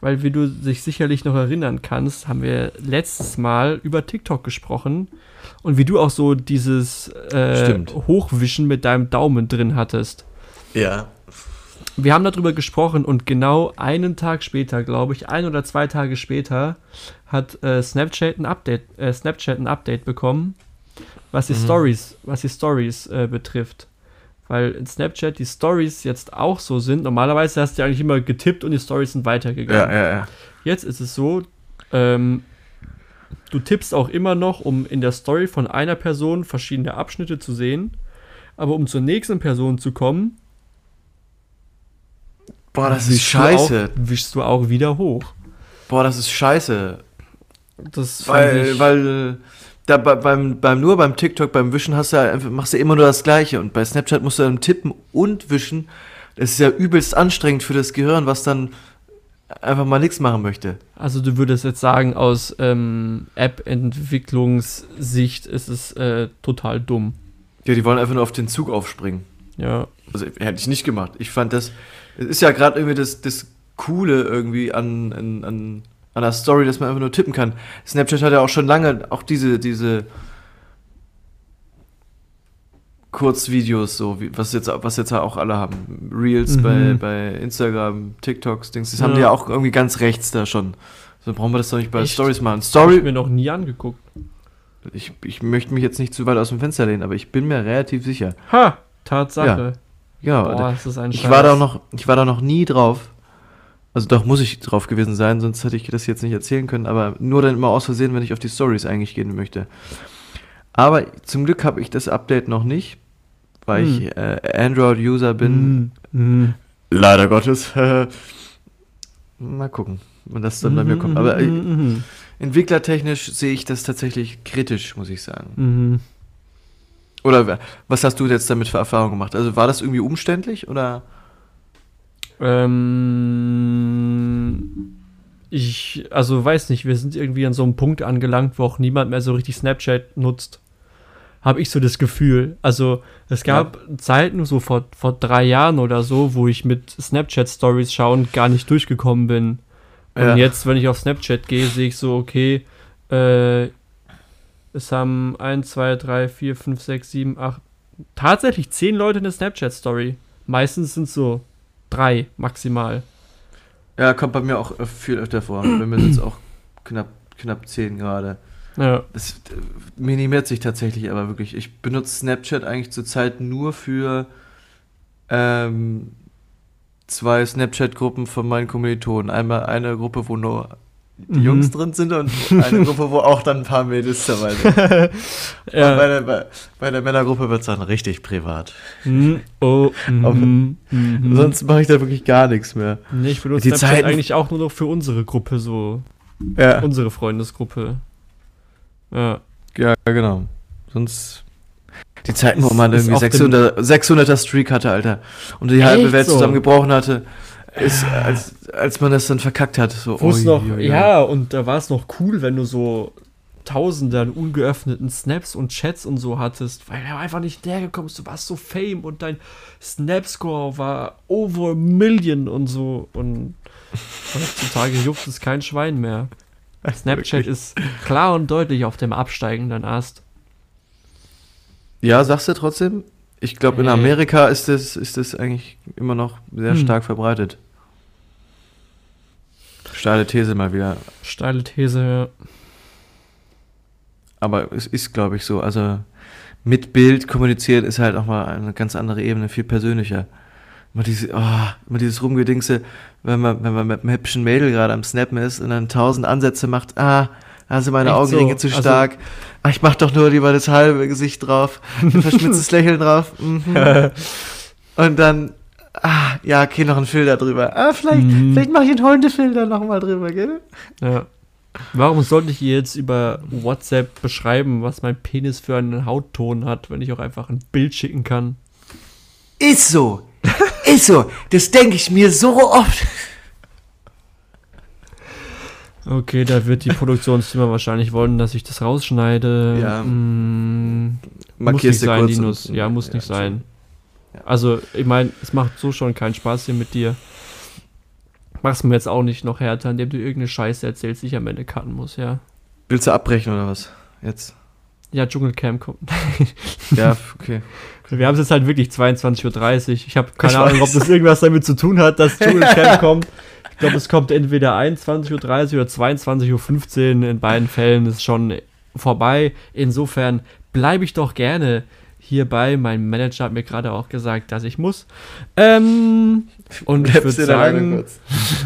weil, wie du dich sicherlich noch erinnern kannst, haben wir letztes Mal über TikTok gesprochen und wie du auch so dieses äh. Hochwischen mit deinem Daumen drin hattest. Ja. Wir haben darüber gesprochen und genau einen Tag später, glaube ich, ein oder zwei Tage später, hat äh, Snapchat ein Update, äh, Snapchat ein Update bekommen, was die Mhm. Stories, was die Stories äh, betrifft. Weil in Snapchat die Stories jetzt auch so sind. Normalerweise hast du ja eigentlich immer getippt und die Stories sind weitergegangen. Ja, ja, ja. Jetzt ist es so, ähm, du tippst auch immer noch, um in der Story von einer Person verschiedene Abschnitte zu sehen. Aber um zur nächsten Person zu kommen, Boah, das ist wischst du scheiße. Auch, wischst du auch wieder hoch. Boah, das ist scheiße. Das Weil, weil da bei- beim, beim, nur beim TikTok, beim Wischen hast du ja einfach, machst du immer nur das Gleiche. Und bei Snapchat musst du dann tippen und wischen. Das ist ja übelst anstrengend für das Gehirn, was dann einfach mal nichts machen möchte. also du würdest jetzt sagen, aus ähm, App-Entwicklungssicht ist es äh, total dumm. Ja, die wollen einfach nur auf den Zug aufspringen. Ja. Also hätte ich nicht gemacht. Ich fand das, es ist ja gerade irgendwie das, das Coole irgendwie an, an, an, an der Story, dass man einfach nur tippen kann. Snapchat hat ja auch schon lange auch diese, diese Kurzvideos, so wie, was jetzt, was jetzt auch alle haben. Reels Mhm. bei, bei Instagram, TikToks, Dings, das haben Ja. die ja auch irgendwie ganz rechts da schon. So brauchen wir das doch nicht bei Echt? Stories machen. Hab ich Story, mir noch nie angeguckt. ich, ich möchte mich jetzt nicht zu weit aus dem Fenster lehnen, aber ich bin mir relativ sicher. Ha! Tatsache. Ja, Boah, das ist ein Ich war da noch, ich war da noch nie drauf. Also doch muss ich drauf gewesen sein, sonst hätte ich das jetzt nicht erzählen können, aber nur dann immer aus Versehen, wenn ich auf die Stories eigentlich gehen möchte. Aber zum Glück habe ich das Update noch nicht, weil Hm. ich äh, Android-User bin. Mm, mm. Leider Gottes. Mal gucken, wann das dann bei mir kommt. Aber äh, Mhm, entwicklertechnisch sehe ich das tatsächlich kritisch, muss ich sagen. mhm. Oder wa- was hast du jetzt damit für Erfahrungen gemacht? Also war das irgendwie umständlich oder? Ähm, ich, also weiß nicht, wir sind irgendwie an so einem Punkt angelangt, wo auch niemand mehr so richtig Snapchat nutzt. Habe ich so das Gefühl. Also es gab Zeiten, so vor, vor drei Jahren oder so, wo ich mit Snapchat-Stories schauen gar nicht durchgekommen bin. Und Ja. jetzt, wenn ich auf Snapchat gehe, sehe ich so, okay, äh, es haben 1, 2, 3, 4, 5, 6, 7, 8, tatsächlich 10 Leute eine Snapchat-Story. Meistens sind es so drei maximal. Ja, kommt bei mir auch viel öfter vor. Bei mir sind es auch knapp, knapp 10 gerade. Ja. Das äh, minimiert sich tatsächlich aber wirklich. Ich benutze Snapchat eigentlich zurzeit nur für ähm, zwei Snapchat-Gruppen von meinen Kommilitonen. Einmal eine Gruppe, wo nur die Mhm. Jungs drin sind und eine Gruppe, wo auch dann ein paar Mädels dabei sind. Und Bei, ja. der, bei, bei der Männergruppe wird es dann richtig privat. Mhm. Oh. Mhm. Mhm. Sonst mache ich da wirklich gar nichts mehr. Nee, ich benutze Die Zeiten- eigentlich auch nur noch für unsere Gruppe, so. Ja, Unsere Freundesgruppe. Ja. ja genau. Sonst die Zeiten, wo man irgendwie auf dem- 600, 600er Streak hatte, Alter. Und die halbe Welt so? zusammengebrochen hatte. Ist, als, als man das dann verkackt hat. So, ui, noch, ui, ui. ja, und da war es noch cool, wenn du so Tausende an ungeöffneten Snaps und Chats und so hattest, weil er einfach nicht hergekommen ist. Du warst so Fame und dein Snap-Score war over a million und so. Und heutzutage juckt es kein Schwein mehr. Snapchat ist klar und deutlich auf dem absteigenden Ast. Ja, sagst du trotzdem? Ich glaube, in Hey. Amerika ist das, ist das eigentlich immer noch sehr Hm. stark verbreitet. Steile These mal wieder. Steile These. Aber es ist, glaube ich, so. Also mit Bild kommunizieren ist halt auch mal eine ganz andere Ebene, viel persönlicher. Immer, diese, oh, immer dieses Rumgedingse, wenn man, wenn man mit einem hübschen Mädel gerade am Snappen ist und dann tausend Ansätze macht, ah, sind meine Echt Augenringe so? zu Also- stark. ah, ich mach doch nur lieber das halbe Gesicht drauf. Ein verschmitztes Lächeln drauf. Mhm. Und dann, ah, ja, okay, noch ein Filter drüber. Ah, vielleicht, Mhm. vielleicht mache ich einen Hundefilter nochmal drüber, gell? Ja. Warum sollte ich jetzt über WhatsApp beschreiben, was mein Penis für einen Hautton hat, wenn ich auch einfach ein Bild schicken kann? Ist so. Ist so. Das denke ich mir so oft. Okay, da wird die Produktionsfirma wahrscheinlich wollen, dass ich das rausschneide. Ja. Mm, muss nicht sein, Linus. Ja, muss ja, nicht sein. Ja. Also, ich meine, es macht so schon keinen Spaß hier mit dir. Mach's mir jetzt auch nicht noch härter, indem du irgendeine Scheiße erzählst, die ich am Ende cutten muss, ja. Willst du abbrechen oder was? Jetzt. Ja, Dschungelcamp kommt. Ja, okay. Wir haben es jetzt halt wirklich 22.30 Uhr. Ich habe keine Ich Ahnung, ob weiß. das irgendwas damit zu tun hat, dass Dschungelcamp kommt. Ich glaube, es kommt entweder 21.30 Uhr oder 22.15 Uhr. In beiden Fällen ist schon vorbei. Insofern bleibe ich doch gerne hierbei. Mein Manager hat mir gerade auch gesagt, dass ich muss. Ähm, und ich würde sagen,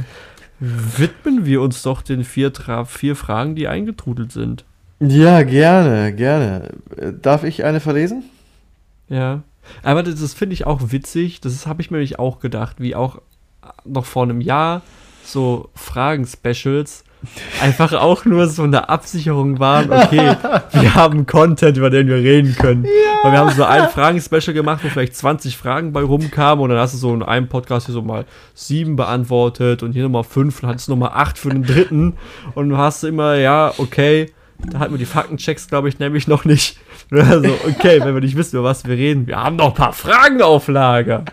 widmen wir uns doch den vier, Tra vier Fragen, die eingetrudelt sind. Ja, gerne, gerne. Darf ich eine verlesen? Ja. Aber das, das finde ich auch witzig. Das habe ich mir nämlich auch gedacht, wie auch noch vor einem Jahr so Fragen-Specials einfach auch nur so eine Absicherung waren, okay, wir haben Content, über den wir reden können. Weil wir haben so ein Fragen-Special gemacht, wo vielleicht 20 Fragen bei rumkamen und dann hast du so in einem Podcast hier so mal sieben beantwortet und hier nochmal fünf und hattest nochmal acht für den dritten und du hast immer, ja, okay, da hatten wir die Faktenchecks, glaube ich, nämlich noch nicht. Also, okay, wenn wir nicht wissen, über was wir reden, wir haben noch ein paar Fragen auf Lager.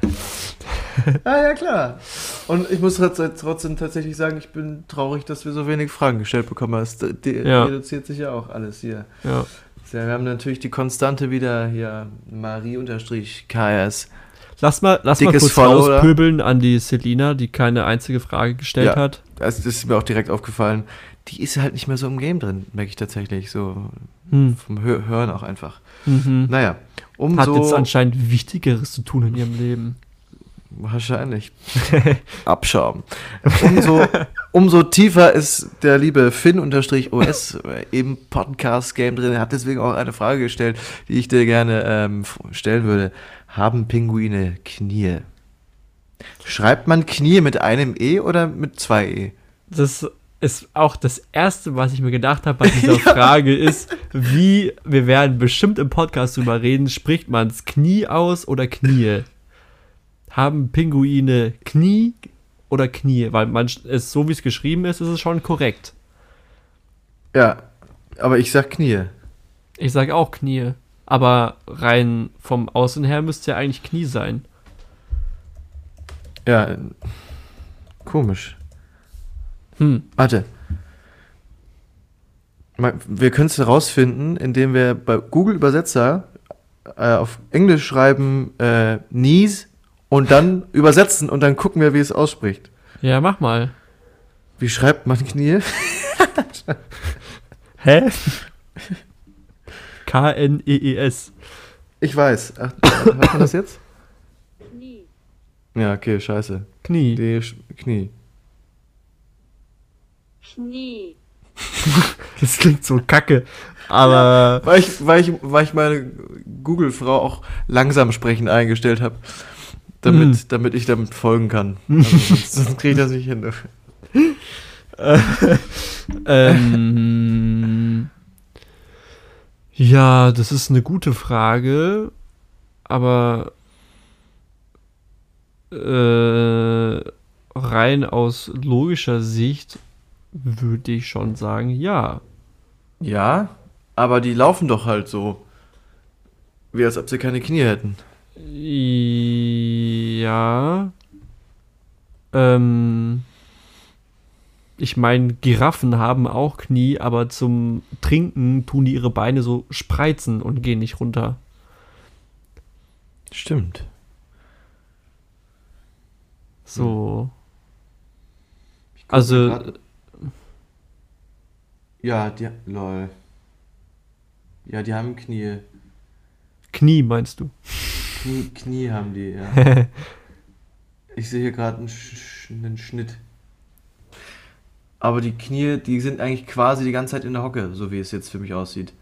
Ja, ja, klar. Und ich muss trotz- trotzdem tatsächlich sagen, ich bin traurig, dass wir so wenig Fragen gestellt bekommen. Es de- de- Ja. reduziert sich ja auch alles hier. Ja. Wir haben natürlich die Konstante wieder hier, Marie-KS. Lass mal, lass mal kurz Follow, oder? rauspöbeln an die Selina, die keine einzige Frage gestellt Ja. hat. Das ist mir auch direkt aufgefallen. Die ist halt nicht mehr so im Game drin, merke ich tatsächlich. So Hm. vom Hör Hören auch einfach. Mhm. Naja, Hat jetzt umso... anscheinend Wichtigeres zu tun in ihrem Leben. Wahrscheinlich. Abschaum. Umso, umso tiefer ist der liebe Finn-OS im Podcast-Game drin. Er hat deswegen auch eine Frage gestellt, die ich dir gerne ähm, stellen würde. Haben Pinguine Knie? Schreibt man Knie mit einem E oder mit zwei E? Das ist auch das Erste, was ich mir gedacht habe bei dieser Frage, ist, wie, wir werden bestimmt im Podcast drüber reden, spricht man es Knie aus oder Knie? Haben Pinguine Knie oder Knie? Weil man es, so wie es geschrieben ist, ist es schon korrekt. Ja, aber ich sag Knie. Ich sage auch Knie. Aber rein vom Außen her müsste ja eigentlich Knie sein. Ja, komisch. Hm. Warte. Wir können es herausfinden, indem wir bei Google Übersetzer äh, auf Englisch schreiben äh, Knees und dann übersetzen und dann gucken wir, wie es ausspricht. Ja, mach mal. Wie schreibt man Knie? Hä? K-N-E-E-S. Ich weiß. Ach, hört man das jetzt? Knie, Ja, okay, scheiße. Knie. Die Sch- Knie. Knie, Das klingt so kacke. Aber Weil ich, weil ich, weil ich meine Google-Frau auch langsam sprechen eingestellt habe. Damit, Mhm. damit ich damit folgen kann. Also sonst, sonst kriege ich das nicht hin. ähm, ja, das ist eine gute Frage, aber äh, rein aus logischer Sicht würde ich schon sagen, ja. Ja, aber die laufen doch halt so. Wie als ob sie keine Knie hätten. Ja. Ähm, ich meine, Giraffen haben auch Knie, aber zum Trinken tun die ihre Beine so spreizen und gehen nicht runter. Stimmt. So. Also- Ja, die. Lol. Ja, die haben Knie. Knie meinst du? Knie, Knie haben die, ja. Ich sehe hier gerade einen, Sch einen Schnitt. Aber die Knie, die sind eigentlich quasi die ganze Zeit in der Hocke, so wie es jetzt für mich aussieht.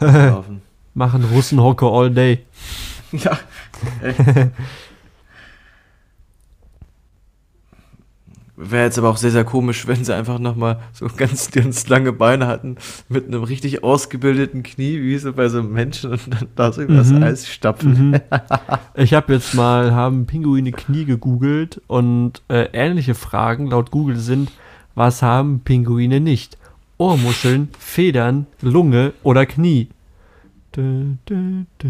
Machen Russenhocke all day. Ja. Wäre jetzt aber auch sehr, sehr komisch, wenn sie einfach nochmal so ganz, ganz lange Beine hatten mit einem richtig ausgebildeten Knie, wie so bei so einem Menschen und dann da so übers Mhm. Eis stapfen. Mhm. Ich habe jetzt mal, haben Pinguine Knie gegoogelt und äh, ähnliche Fragen laut Google sind, was haben Pinguine nicht? Ohrmuscheln, Federn, Lunge oder Knie? Dü, dü, dü,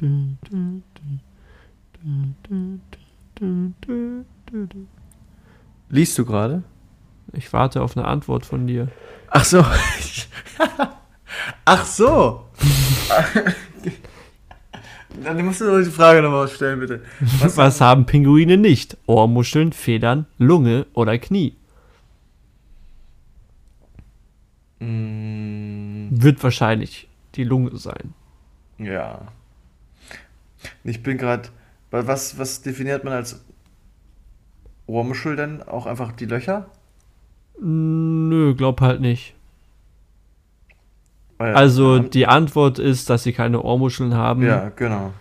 dü, dü, dü, dü, dü, dü, dü. Liest du gerade? Ich warte auf eine Antwort von dir. Ach so. Ach so. Dann musst du doch die Frage nochmal stellen, bitte. Was, haben Pinguine nicht? Ohrmuscheln, Federn, Lunge oder Knie? Mm, Wird wahrscheinlich die Lunge sein. ja. Ich bin gerade. Was, was definiert man als Ohrmuschel denn? Auch einfach die Löcher? Nö, glaub halt nicht. Weil- Also ja, die Antwort ist, dass sie keine Ohrmuscheln haben, Ja, genau.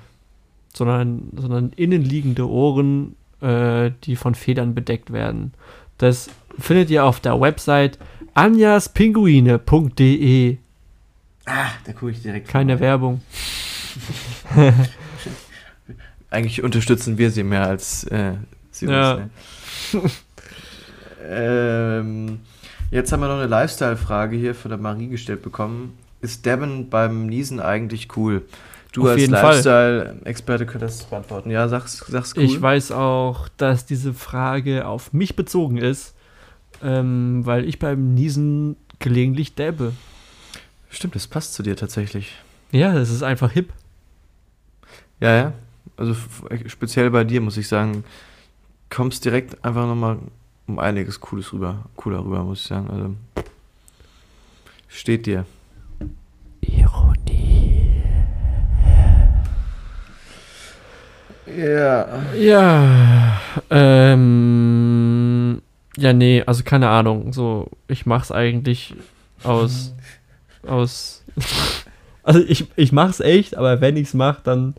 sondern, sondern innenliegende Ohren, äh, die von Federn bedeckt werden. Das findet ihr auf der Website anjaspinguine.de. Ah, da gucke ich direkt. Keine vorbei. Werbung. Eigentlich unterstützen wir sie mehr als äh, sie Ja. uns. Ne? Ähm, jetzt haben wir noch eine Lifestyle-Frage hier von der Marie gestellt bekommen. Ist Devon beim Niesen eigentlich cool? Du Auf als. Lifestyle-Experte könntest das beantworten. Ja, sag's, sag's cool. Ich weiß auch, dass diese Frage auf mich bezogen ist, ähm, weil ich beim Niesen gelegentlich dabbe. Stimmt, das passt zu dir tatsächlich. Ja, das ist einfach hip. Ja, ja. Also speziell bei dir muss ich sagen, kommst direkt einfach nochmal um einiges Cooles rüber, cooler rüber, muss ich sagen. Also steht dir. Ironie. Ja. Ja, ähm, ja, nee, also keine Ahnung. So, ich mach's eigentlich aus, aus, also ich, ich mach's echt, aber wenn ich's mach, dann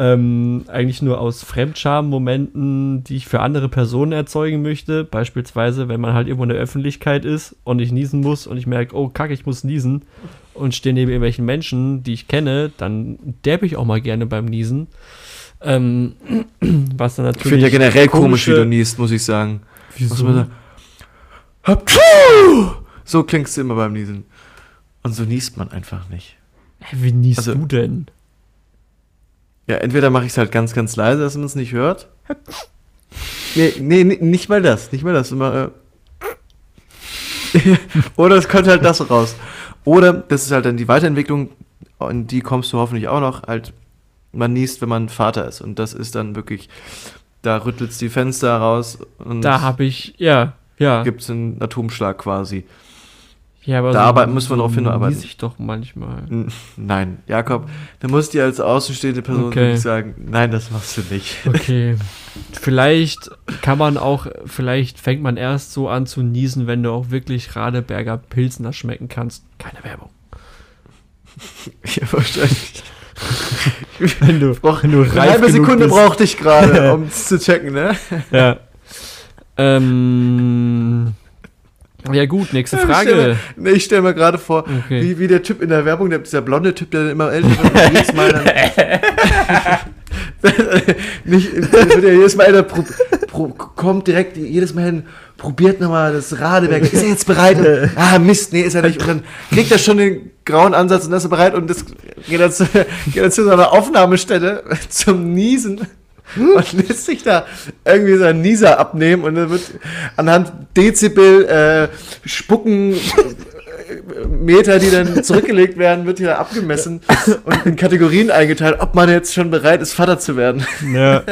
ähm, eigentlich nur aus Fremdscham-Momenten, die ich für andere Personen erzeugen möchte. Beispielsweise, wenn man halt irgendwo in der Öffentlichkeit ist und ich niesen muss und ich merke, oh kacke, ich muss niesen und stehe neben irgendwelchen Menschen, die ich kenne, dann derbe ich auch mal gerne beim Niesen. Ähm, was dann Ich natürlich. finde ja generell komisch, wie du niest, muss ich sagen. Muss Wieso? Hapschuh! So klingst du immer beim Niesen. Und so niest man einfach nicht. Hä, Wie niest Also- du denn? Ja, entweder mache ich es halt ganz, ganz leise, dass man es nicht hört. Nee, nee, nee, nicht mal das. Nicht mal das. Immer, äh Oder es kommt halt das raus. Oder, das ist halt dann die Weiterentwicklung, in die kommst du hoffentlich auch noch, halt, man niest, wenn man Vater ist. Und das ist dann wirklich, da rüttelst die Fenster raus und Da habe ich, ja, ja. gibt es einen Atomschlag quasi. Ja aber da arbeiten- muss man drauf hinarbeiten. nies ich doch manchmal. Nein, Jakob, da musst du dir als außenstehende Person Okay. sagen, nein, das machst du nicht. Okay. vielleicht kann man auch, vielleicht fängt man erst so an zu niesen, wenn du auch wirklich Radeberger Pilsner schmecken kannst. Keine Werbung. ja, wahrscheinlich. Wenn du, wenn du Eine reif halbe Sekunde brauchte ich gerade, um es zu checken, ne? Ja. Ähm, ja gut, nächste Ich stell Frage. mir, nee, ich stelle mir gerade vor, Okay. wie, wie der Typ in der Werbung, der, dieser blonde Typ, der dann immer älter wird jedes Mal dann, nicht, wird ja jedes Mal älter, pro, pro, kommt direkt jedes Mal hin, probiert nochmal das Radeberg, ist er jetzt bereit? Und, ah, Mist, nee, ist er nicht. Und dann kriegt er schon den grauen Ansatz und ist er bereit und das geht dann zu, geht dann zu so einer Aufnahmestelle zum Niesen und lässt sich da irgendwie seinen Nieser abnehmen und dann wird anhand Dezibel äh, Spucken äh, Meter, die dann zurückgelegt werden, wird hier abgemessen und in Kategorien eingeteilt, ob man jetzt schon bereit ist, Vater zu werden. Ja.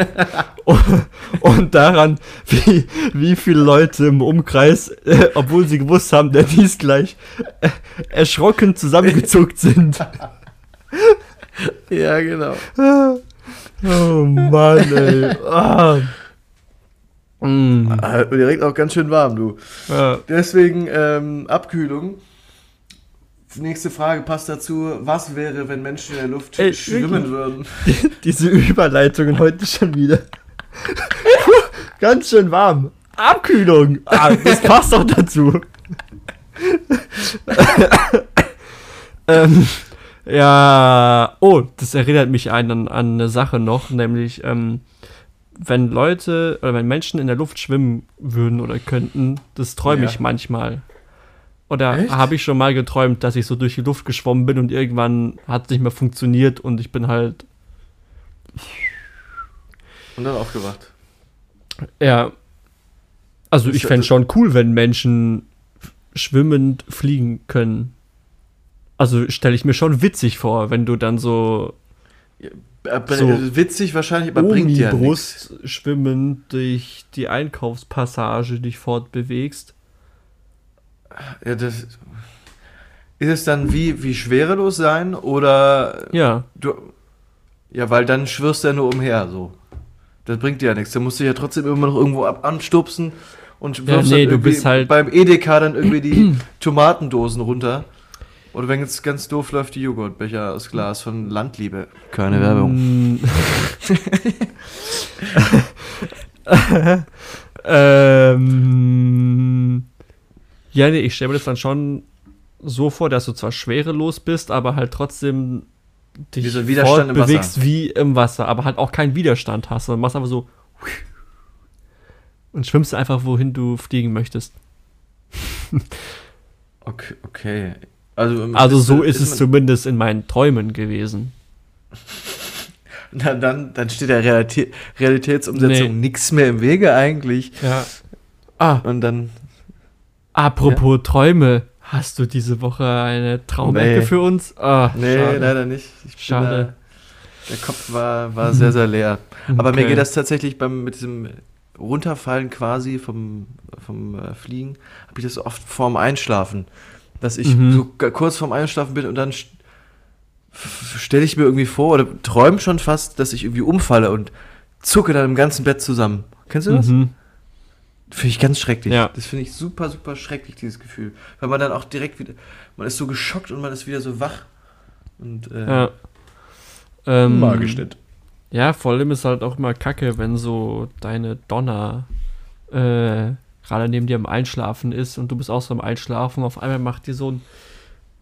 Und, und daran, wie, wie viele Leute im Umkreis, äh, obwohl sie gewusst haben, der dies gleich, äh, erschrocken zusammengezuckt sind. Ja, genau. Oh Mann, ey. Ah. Mm. Ah, direkt auch ganz schön warm, du. Ja. Deswegen ähm, Abkühlung. Nächste Frage passt dazu. Was wäre, wenn Menschen in der Luft Ey, schwimmen würden? Diese Überleitungen heute schon wieder. Ganz schön warm. Abkühlung. Ah, das passt doch dazu. ähm, ja, oh, das erinnert mich an, an eine Sache noch, nämlich, ähm, wenn Leute oder wenn Menschen in der Luft schwimmen würden oder könnten, das träume Ja. ich manchmal. Oder habe ich schon mal geträumt, dass ich so durch die Luft geschwommen bin und irgendwann hat es nicht mehr funktioniert und ich bin halt Und dann aufgewacht. Ja. Also ich fände schon cool, wenn Menschen schwimmend fliegen können. Also stelle ich mir schon witzig vor, wenn du dann so So. witzig wahrscheinlich, aber bringt dir ja. Brust schwimmend durch die Einkaufspassage dich fortbewegst. Ja, das, ist es dann wie, wie schwerelos sein oder Ja. du. Ja, weil dann schwirrst du ja nur umher, so. Das bringt dir ja nichts. Da musst du ja trotzdem immer noch irgendwo ab anstupsen und Ja, wirfst nee, dann du bist halt- beim Edeka dann irgendwie die Tomatendosen runter. Oder wenn es ganz doof läuft, die Joghurtbecher aus Glas von Landliebe. Keine Werbung. Ähm, ja, nee, ich stelle mir das dann schon so vor, dass du zwar schwerelos bist, aber halt trotzdem dich Wie so Wasser. wie im Wasser, aber halt auch keinen Widerstand hast, sondern machst einfach so und schwimmst einfach, wohin du fliegen möchtest. Okay, okay. Also, Also so ist es man- zumindest in meinen Träumen gewesen. Na, dann, dann steht der Realität, Realitätsumsetzung Nee. nichts mehr im Wege eigentlich. Ja. Ah, Und dann, apropos Träume, hast du diese Woche eine Traumecke Nee. für uns? Ah, nee, schade. leider nicht. Ich Schade. Da, der Kopf war, war sehr, sehr leer. Aber mir Okay. geht das tatsächlich beim, mit diesem Runterfallen quasi vom, vom äh, Fliegen, habe ich das oft vorm Einschlafen. Dass ich Mhm. so kurz vorm Einschlafen bin und dann stelle ich mir irgendwie vor oder träume schon fast, dass ich irgendwie umfalle und zucke dann im ganzen Bett zusammen. Kennst du das? Mhm. Finde ich ganz schrecklich. Ja. Das finde ich super, super schrecklich, dieses Gefühl. Weil man dann auch direkt wieder, man ist so geschockt und man ist wieder so wach. Und, äh, Ja. Ähm, Magisch nicht. Ja, vor allem ist halt auch immer kacke, wenn so deine Donner äh, gerade neben dir am Einschlafen ist und du bist auch so am Einschlafen. Auf einmal macht die so ein.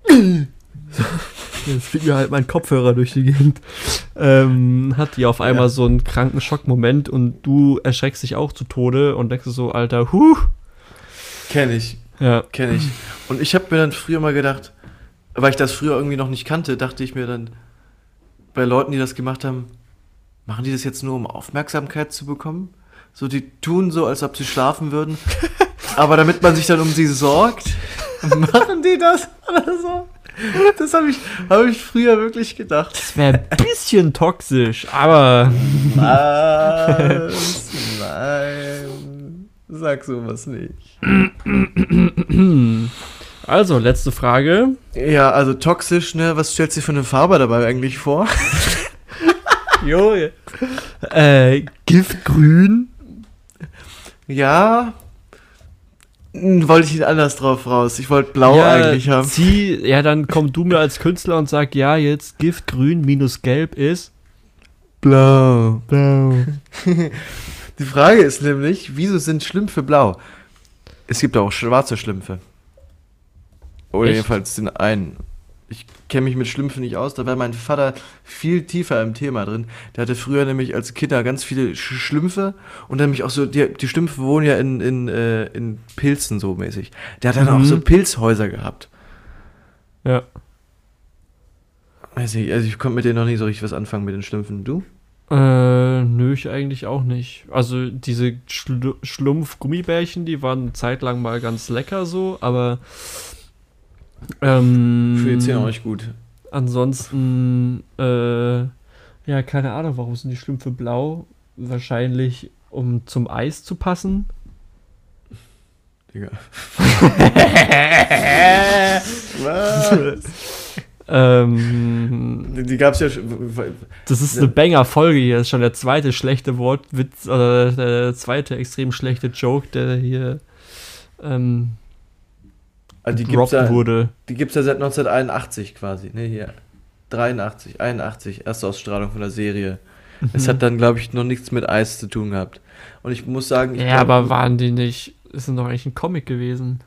Jetzt fliegt mir halt mein Kopfhörer durch die Gegend. Ähm, hat die auf einmal Ja. so einen kranken Schockmoment und du erschreckst dich auch zu Tode und denkst so, Alter, huh. Kenne ich, Ja. kenne ich. Und ich habe mir dann früher mal gedacht, weil ich das früher irgendwie noch nicht kannte, dachte ich mir dann, bei Leuten, die das gemacht haben, machen die das jetzt nur, um Aufmerksamkeit zu bekommen? So, die tun so, als ob sie schlafen würden. Aber damit man sich dann um sie sorgt, machen die das oder so. Das habe ich, hab ich früher wirklich gedacht. Das wäre ein bisschen toxisch, aber. Was? Nein. Sag sowas nicht. Also, letzte Frage. Ja, also toxisch, ne? Was stellt sich für eine Farbe dabei eigentlich vor? Jo. Äh, Giftgrün. Ja. Hm, Wollte ich anders drauf raus. Ich wollte blau eigentlich haben. Zieh, ja, dann komm du mir als Künstler und sag, ja, jetzt Giftgrün minus Gelb ist. Blau. Blau. Die Frage ist nämlich, wieso sind Schlümpfe blau? Es gibt auch schwarze Schlümpfe. Oder Echt? jedenfalls den einen. Ich kenne mich mit Schlümpfen nicht aus, da war mein Vater viel tiefer im Thema drin. Der hatte früher nämlich als Kinder ganz viele Sch Schlümpfe und dann nämlich auch so, die, die Schlümpfe wohnen ja in, in, äh, in Pilzen so mäßig. Der hat dann Mhm. auch so Pilzhäuser gehabt. Ja. Weiß nicht, also ich konnte mit denen noch nie so richtig was anfangen mit den Schlümpfen. Du? Äh, nö, ich eigentlich auch nicht. Also diese Schlu Schlumpf-Gummibärchen, die waren eine Zeit lang mal ganz lecker so, aber ähm, Für die Zähne auch nicht gut. Ansonsten, äh, ja, keine Ahnung, warum sind die Schlümpfe blau? Wahrscheinlich, um zum Eis zu passen. Digga. Ähm, Die, die gab's ja schon. das ist eine Banger-Folge hier. Das ist schon der zweite schlechte Wortwitz oder der zweite extrem schlechte Joke, der hier ähm, Also die gibt's ja, wurde. die gibt's ja seit 1981 quasi. Ne, hier. 83, 81, erste Ausstrahlung von der Serie. Es hat dann, glaube ich, noch nichts mit Eis zu tun gehabt. Und ich muss sagen, ich Ja, glaub- aber waren die nicht. Ist doch eigentlich ein Comic gewesen,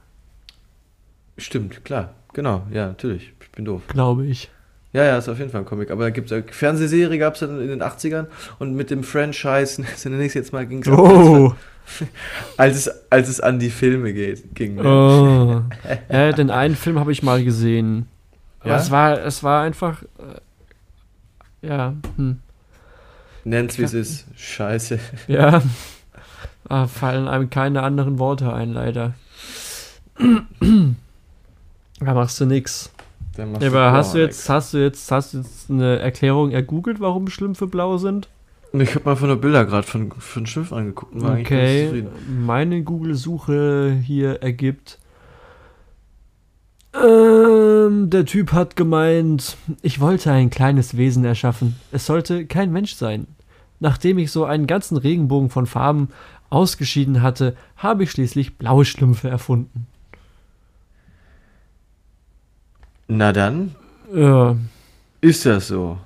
Stimmt, klar. Genau, ja, natürlich. Ich bin doof. glaube ich. Ja, ja, ist auf jeden Fall ein Comic. Aber da gibt's ja Fernsehserie gab's dann in den 80ern und mit dem Franchise, nenne ich jetzt mal, ging's auch Oh, als es, als es an die Filme geht, ging. ne? oh. Ja, den einen Film habe ich mal gesehen. Aber Ja? es war, es war einfach. Äh, ja, hm. Nennt's wie es ist. Scheiße. Ja. Ah, fallen einem keine anderen Worte ein, leider. Da machst du nix. Machst Ja, aber hast du jetzt, hast du jetzt, hast du jetzt eine Erklärung ergoogelt, warum Schlümpfe blau sind? Ich habe mal von der Bilder gerade von, von Schiff angeguckt und war Okay, meine Google-Suche hier ergibt Ähm, der Typ hat gemeint, ich wollte ein kleines Wesen erschaffen. Es sollte kein Mensch sein. Nachdem ich so einen ganzen Regenbogen von Farben ausgeschieden hatte, habe ich schließlich blaue Schlümpfe erfunden. Na dann, Ja, ist das so.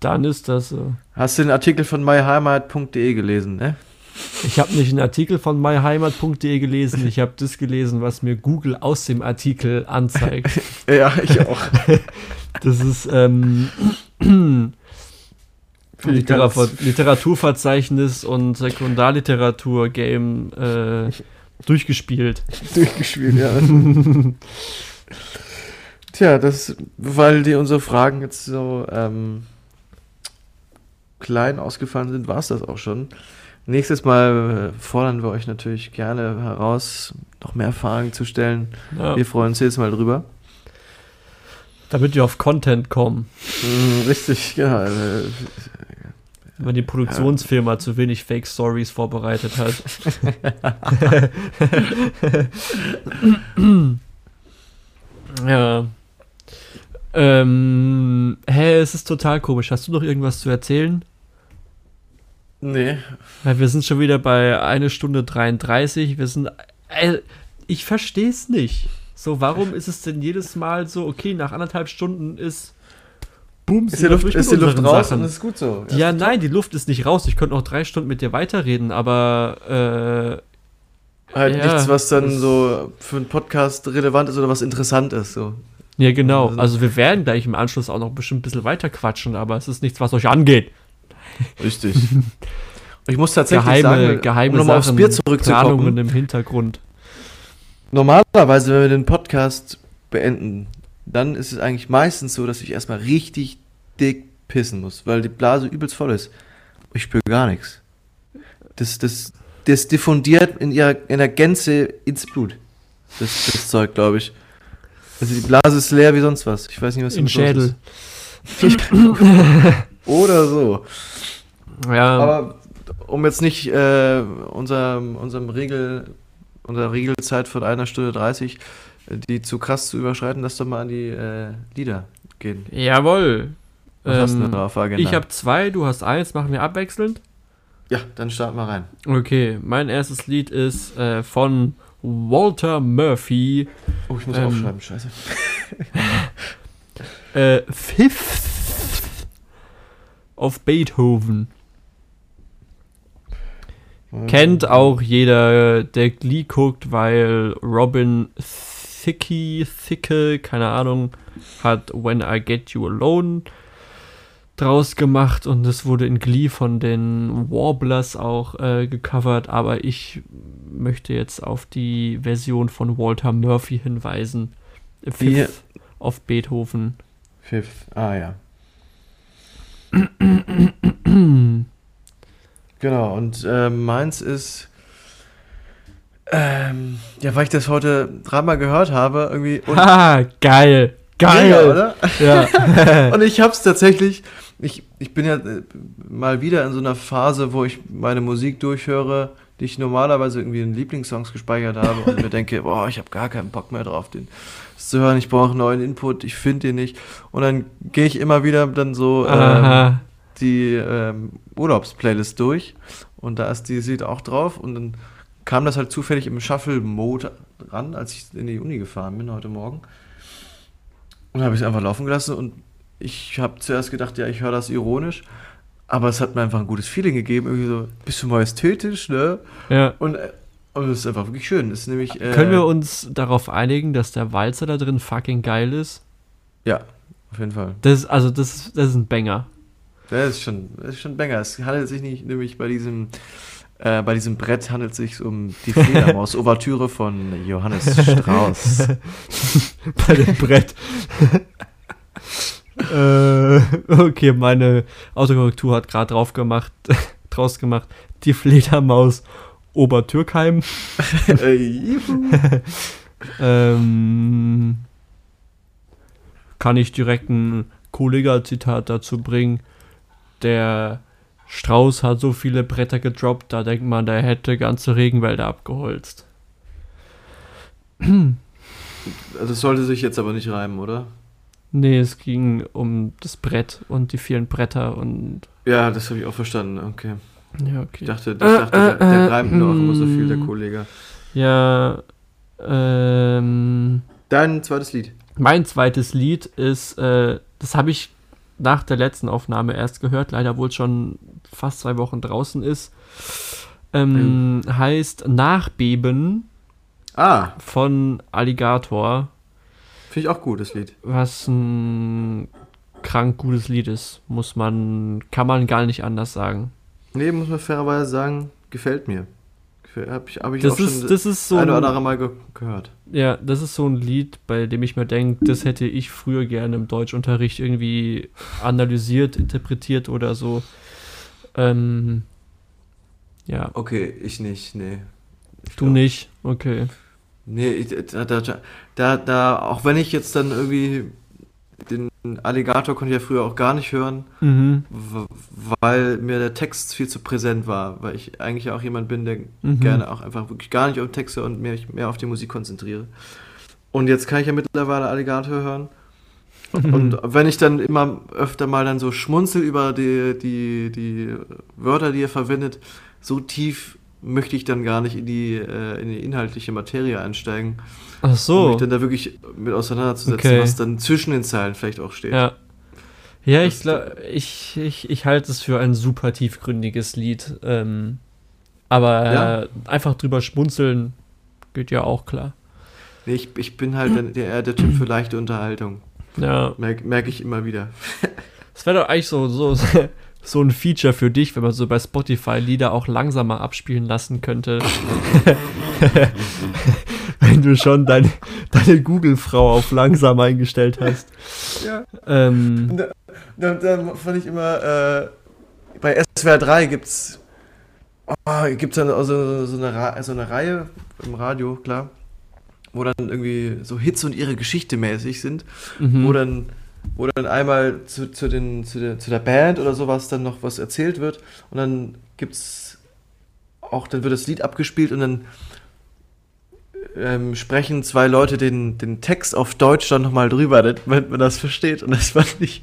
Dann ist das so. Hast du den Artikel von myheimat.de gelesen, ne? Ich habe nicht einen Artikel von myheimat.de gelesen, ich habe das gelesen, was mir Google aus dem Artikel anzeigt. Ja, ich auch. Das ist ähm, Finde ich Litera ganz- Literaturverzeichnis und Sekundarliteratur-Game äh, durchgespielt. durchgespielt, ja. Tja, das, weil die unsere Fragen jetzt so ähm, klein ausgefallen sind, war es das auch schon. Nächstes Mal äh, fordern wir euch natürlich gerne heraus, noch mehr Fragen zu stellen. Ja, Wir freuen uns jedes Mal drüber. damit wir auf Content kommen. Mm, richtig, ja. Äh, Wenn die Produktionsfirma zu wenig Fake Stories vorbereitet hat. ja. Ähm, hä, es ist total komisch. Hast du noch irgendwas zu erzählen? nee. Weil wir sind schon wieder bei 1 Stunde 33. Wir sind. Äh, ich verstehe es nicht. So, warum ist es denn jedes Mal so, okay, nach anderthalb Stunden ist. Boom, Ist die Luft, ist die Luft raus und ist gut so. Ja, nein, die Luft ist nicht raus. Ich könnte noch drei Stunden mit dir weiterreden, aber Halt Ja, nichts, was dann so für einen Podcast relevant ist oder was interessant ist. So. Ja, genau. Also- Also wir werden gleich im Anschluss auch noch bestimmt ein bisschen weiter quatschen, aber es ist nichts, was euch angeht. Richtig. ich muss tatsächlich Geheime, sagen, geheime um nochmal aufs Bier zurückzukommen. Planungen im Hintergrund. Normalerweise, wenn wir den Podcast beenden, dann ist es eigentlich meistens so, dass ich erstmal richtig dick pissen muss, weil die Blase übelst voll ist. Ich spüre gar nichts. Das, das, das diffundiert in, ihrer, in der Gänze ins Blut. Das, das Zeug, glaube ich. Also die Blase ist leer wie sonst was. Ich weiß nicht, was los Schädel. ist. Oder so. Ja, Aber um jetzt nicht äh, unser, unserem Regel, unserer Regelzeit von einer Stunde 30, äh, die zu krass zu überschreiten, lass doch mal an die äh, Lieder gehen. jawohl. Was hast du Ähm, denn da auf Agenda? ich habe zwei, du hast eins, machen wir abwechselnd. ja, dann starten wir rein. Okay, mein erstes Lied ist äh, von Walter Murphy, Oh, ich muss Ähm, aufschreiben, scheiße. äh, Fifth of Beethoven. Kennt auch jeder, der Glee guckt, weil Robin Thicke, Thicke, keine Ahnung, hat When I Get You Alone draus gemacht und es wurde in Glee von den Warblers auch äh, gecovert, aber ich möchte jetzt auf die Version von Walter Murphy hinweisen. Fifth of Beethoven. Fifth. Ah, ja. Genau, und äh, meins ist. Ähm, ja, weil ich das heute dreimal gehört habe, irgendwie. Und Ha, geil. Geil. Mega, oder? Ja. Und ich hab's tatsächlich, ich, ich bin ja äh, mal wieder in so einer Phase, wo ich meine Musik durchhöre, die ich normalerweise irgendwie in Lieblingssongs gespeichert habe und mir denke, boah, ich habe gar keinen Bock mehr drauf, den zu hören, ich brauche neuen Input, ich finde den nicht. Und dann gehe ich immer wieder dann so ähm, die ähm, Urlaubsplaylist durch und da ist die Lied auch drauf und dann kam das halt zufällig im Shuffle-Mode ran, als ich in die Uni gefahren bin heute Morgen. Und habe ich es einfach laufen gelassen und ich habe zuerst gedacht, ja, ich höre das ironisch, aber es hat mir einfach ein gutes Feeling gegeben, irgendwie so, bist du majestätisch, ne? Ja. Und, äh, und es ist einfach wirklich schön. Das ist nämlich, äh, Können wir uns darauf einigen, dass der Walzer da drin fucking geil ist? Ja, auf jeden Fall. Das ist, also das, ist- das ist ein Banger. Das ist schon, das ist schon ein Banger. Es handelt sich nicht, nämlich bei diesem, äh, bei diesem Brett handelt es sich um die Fledermaus-Ouvertüre von Johannes Strauss. Bei dem Brett. Äh, okay, meine Autokorrektur hat gerade drauf gemacht, draus gemacht, die Fledermaus Obertürkheim. Äh. Ähm, kann ich direkt ein Kollega-Zitat dazu bringen. Der Strauß hat so viele Bretter gedroppt, da denkt man, der hätte ganze Regenwälder abgeholzt. Also es sollte sich jetzt aber nicht reimen, oder? Nee, es ging um das Brett und die vielen Bretter und. Ja, das habe ich auch verstanden. Okay. Ja, okay. Ich dachte, ich dachte der, äh, der äh, reimt nur auch immer so viel, der mm. Kollege. Ja, ähm. Dein zweites Lied. Mein zweites Lied ist, äh, das habe ich nach der letzten Aufnahme erst gehört, leider wohl schon fast zwei Wochen draußen ist. Ähm, Heißt Nachbeben Ah, von Alligator, finde ich auch gut, das Lied. was ein krank gutes Lied ist, muss man, kann man gar nicht anders sagen. Nee, muss man fairerweise sagen, gefällt mir. Hab ich, hab ich Das auch ist, schon das ist so ein oder andere Mal ge gehört. ja, das ist so ein Lied, bei dem ich mir denke, das hätte ich früher gerne im Deutschunterricht irgendwie analysiert, interpretiert oder so. Ähm, ja, Okay, ich nicht, nee. Ich du glaub- nicht, okay. Nee, ich, da, da, da, da, auch wenn ich jetzt dann irgendwie den Alligator konnte ich ja früher auch gar nicht hören, Mhm. weil mir der Text viel zu präsent war, weil ich eigentlich auch jemand bin, der Mhm. gerne auch einfach wirklich gar nicht auf Texte und mich mehr auf die Musik konzentriere. Und jetzt kann ich ja mittlerweile Alligator hören. Mhm. Und wenn ich dann immer öfter mal dann so schmunzel über die, die, die Wörter, die er verwendet, so tief möchte ich dann gar nicht in die, äh, in die inhaltliche Materie einsteigen, Ach um so. mich dann da wirklich mit auseinanderzusetzen, Okay. was dann zwischen den Zeilen vielleicht auch steht. Ja. Ja, ich, glaub, ich, ich, ich halte es für ein super tiefgründiges Lied. Ähm, aber Ja. äh, einfach drüber schmunzeln geht ja auch klar. Nee, ich, ich bin halt der, eher der Typ für leichte Unterhaltung. Ja. Merke merk ich immer wieder. Das wäre doch eigentlich so, so, so ein Feature für dich, wenn man so bei Spotify Lieder auch langsamer abspielen lassen könnte. wenn du schon deine, deine Google-Frau auf langsam eingestellt hast. Ja. Ähm, Da, da fand ich immer, äh, bei SWR 3 gibt's, oh, gibt's dann also so, eine, so eine Reihe im Radio, klar, wo dann irgendwie so Hits und ihre Geschichte mäßig sind, mhm. wo dann wo dann einmal zu, zu, den, zu, der, zu der Band oder sowas dann noch was erzählt wird und dann gibt's auch, dann wird das Lied abgespielt und dann ähm, sprechen zwei Leute den, den Text auf Deutsch dann nochmal drüber, damit man das versteht. Und das fand ich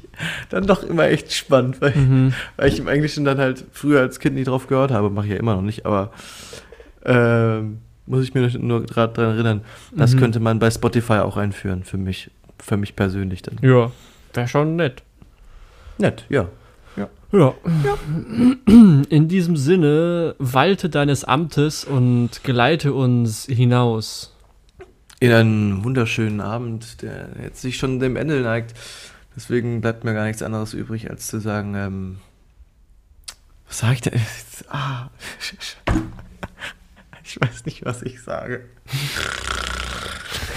dann doch immer echt spannend, weil, Mhm. weil ich im Englischen dann halt früher als Kind nie drauf gehört habe. Mache ich ja immer noch nicht, aber ähm, muss ich mir nur gerade dran erinnern. Das Mhm. könnte man bei Spotify auch einführen, für mich, für mich persönlich dann. Ja, wäre schon nett. Nett, ja. Ja. In diesem Sinne, walte deines Amtes und geleite uns hinaus. In einen wunderschönen Abend, der jetzt sich schon dem Ende neigt. Deswegen bleibt mir gar nichts anderes übrig, als zu sagen, ähm, was sag ich denn? Ah, ich weiß nicht, was ich sage.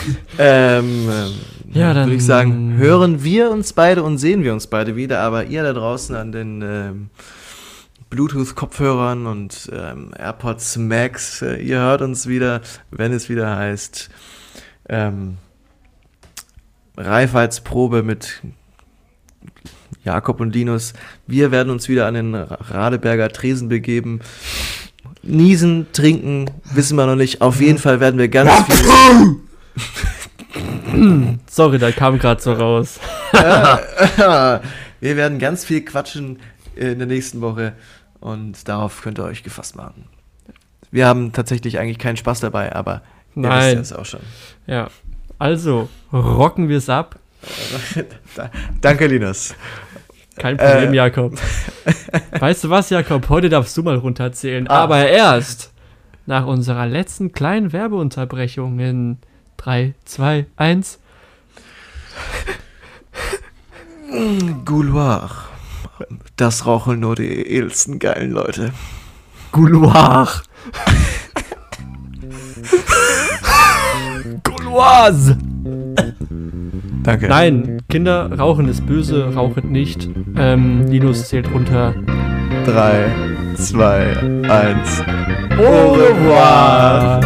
ähm, ähm, Ja, dann- würde ich sagen, hören wir uns beide und sehen wir uns beide wieder, aber ihr da draußen an den ähm, Bluetooth-Kopfhörern und ähm, AirPods Max, äh, ihr hört uns wieder, wenn es wieder heißt, ähm, Reifheitsprobe mit Jakob und Linus. Wir werden uns wieder an den Radeberger Tresen begeben. Niesen, trinken, wissen wir noch nicht. Auf jeden Fall werden wir ganz viel. Sorry, da kam gerade so raus. wir werden ganz viel quatschen in der nächsten Woche und darauf könnt ihr euch gefasst machen. Wir haben tatsächlich eigentlich keinen Spaß dabei, aber ihr wisst Nein. ja es auch schon. Ja. Also, rocken wir es ab. Da, danke, Linus. Kein Problem, Äh. Jakob. Weißt du was, Jakob? Heute darfst du mal runterzählen. Ah. Aber erst nach unserer letzten kleinen Werbeunterbrechung in 3, 2, 1. Gouloir. Das rauchen nur die edelsten geilen Leute. Gouloir. Gauloise. Danke. Nein, Kinder, Rauchen ist böse, rauchet nicht. Ähm, Linus zählt runter. 3, 2, 1. Au revoir.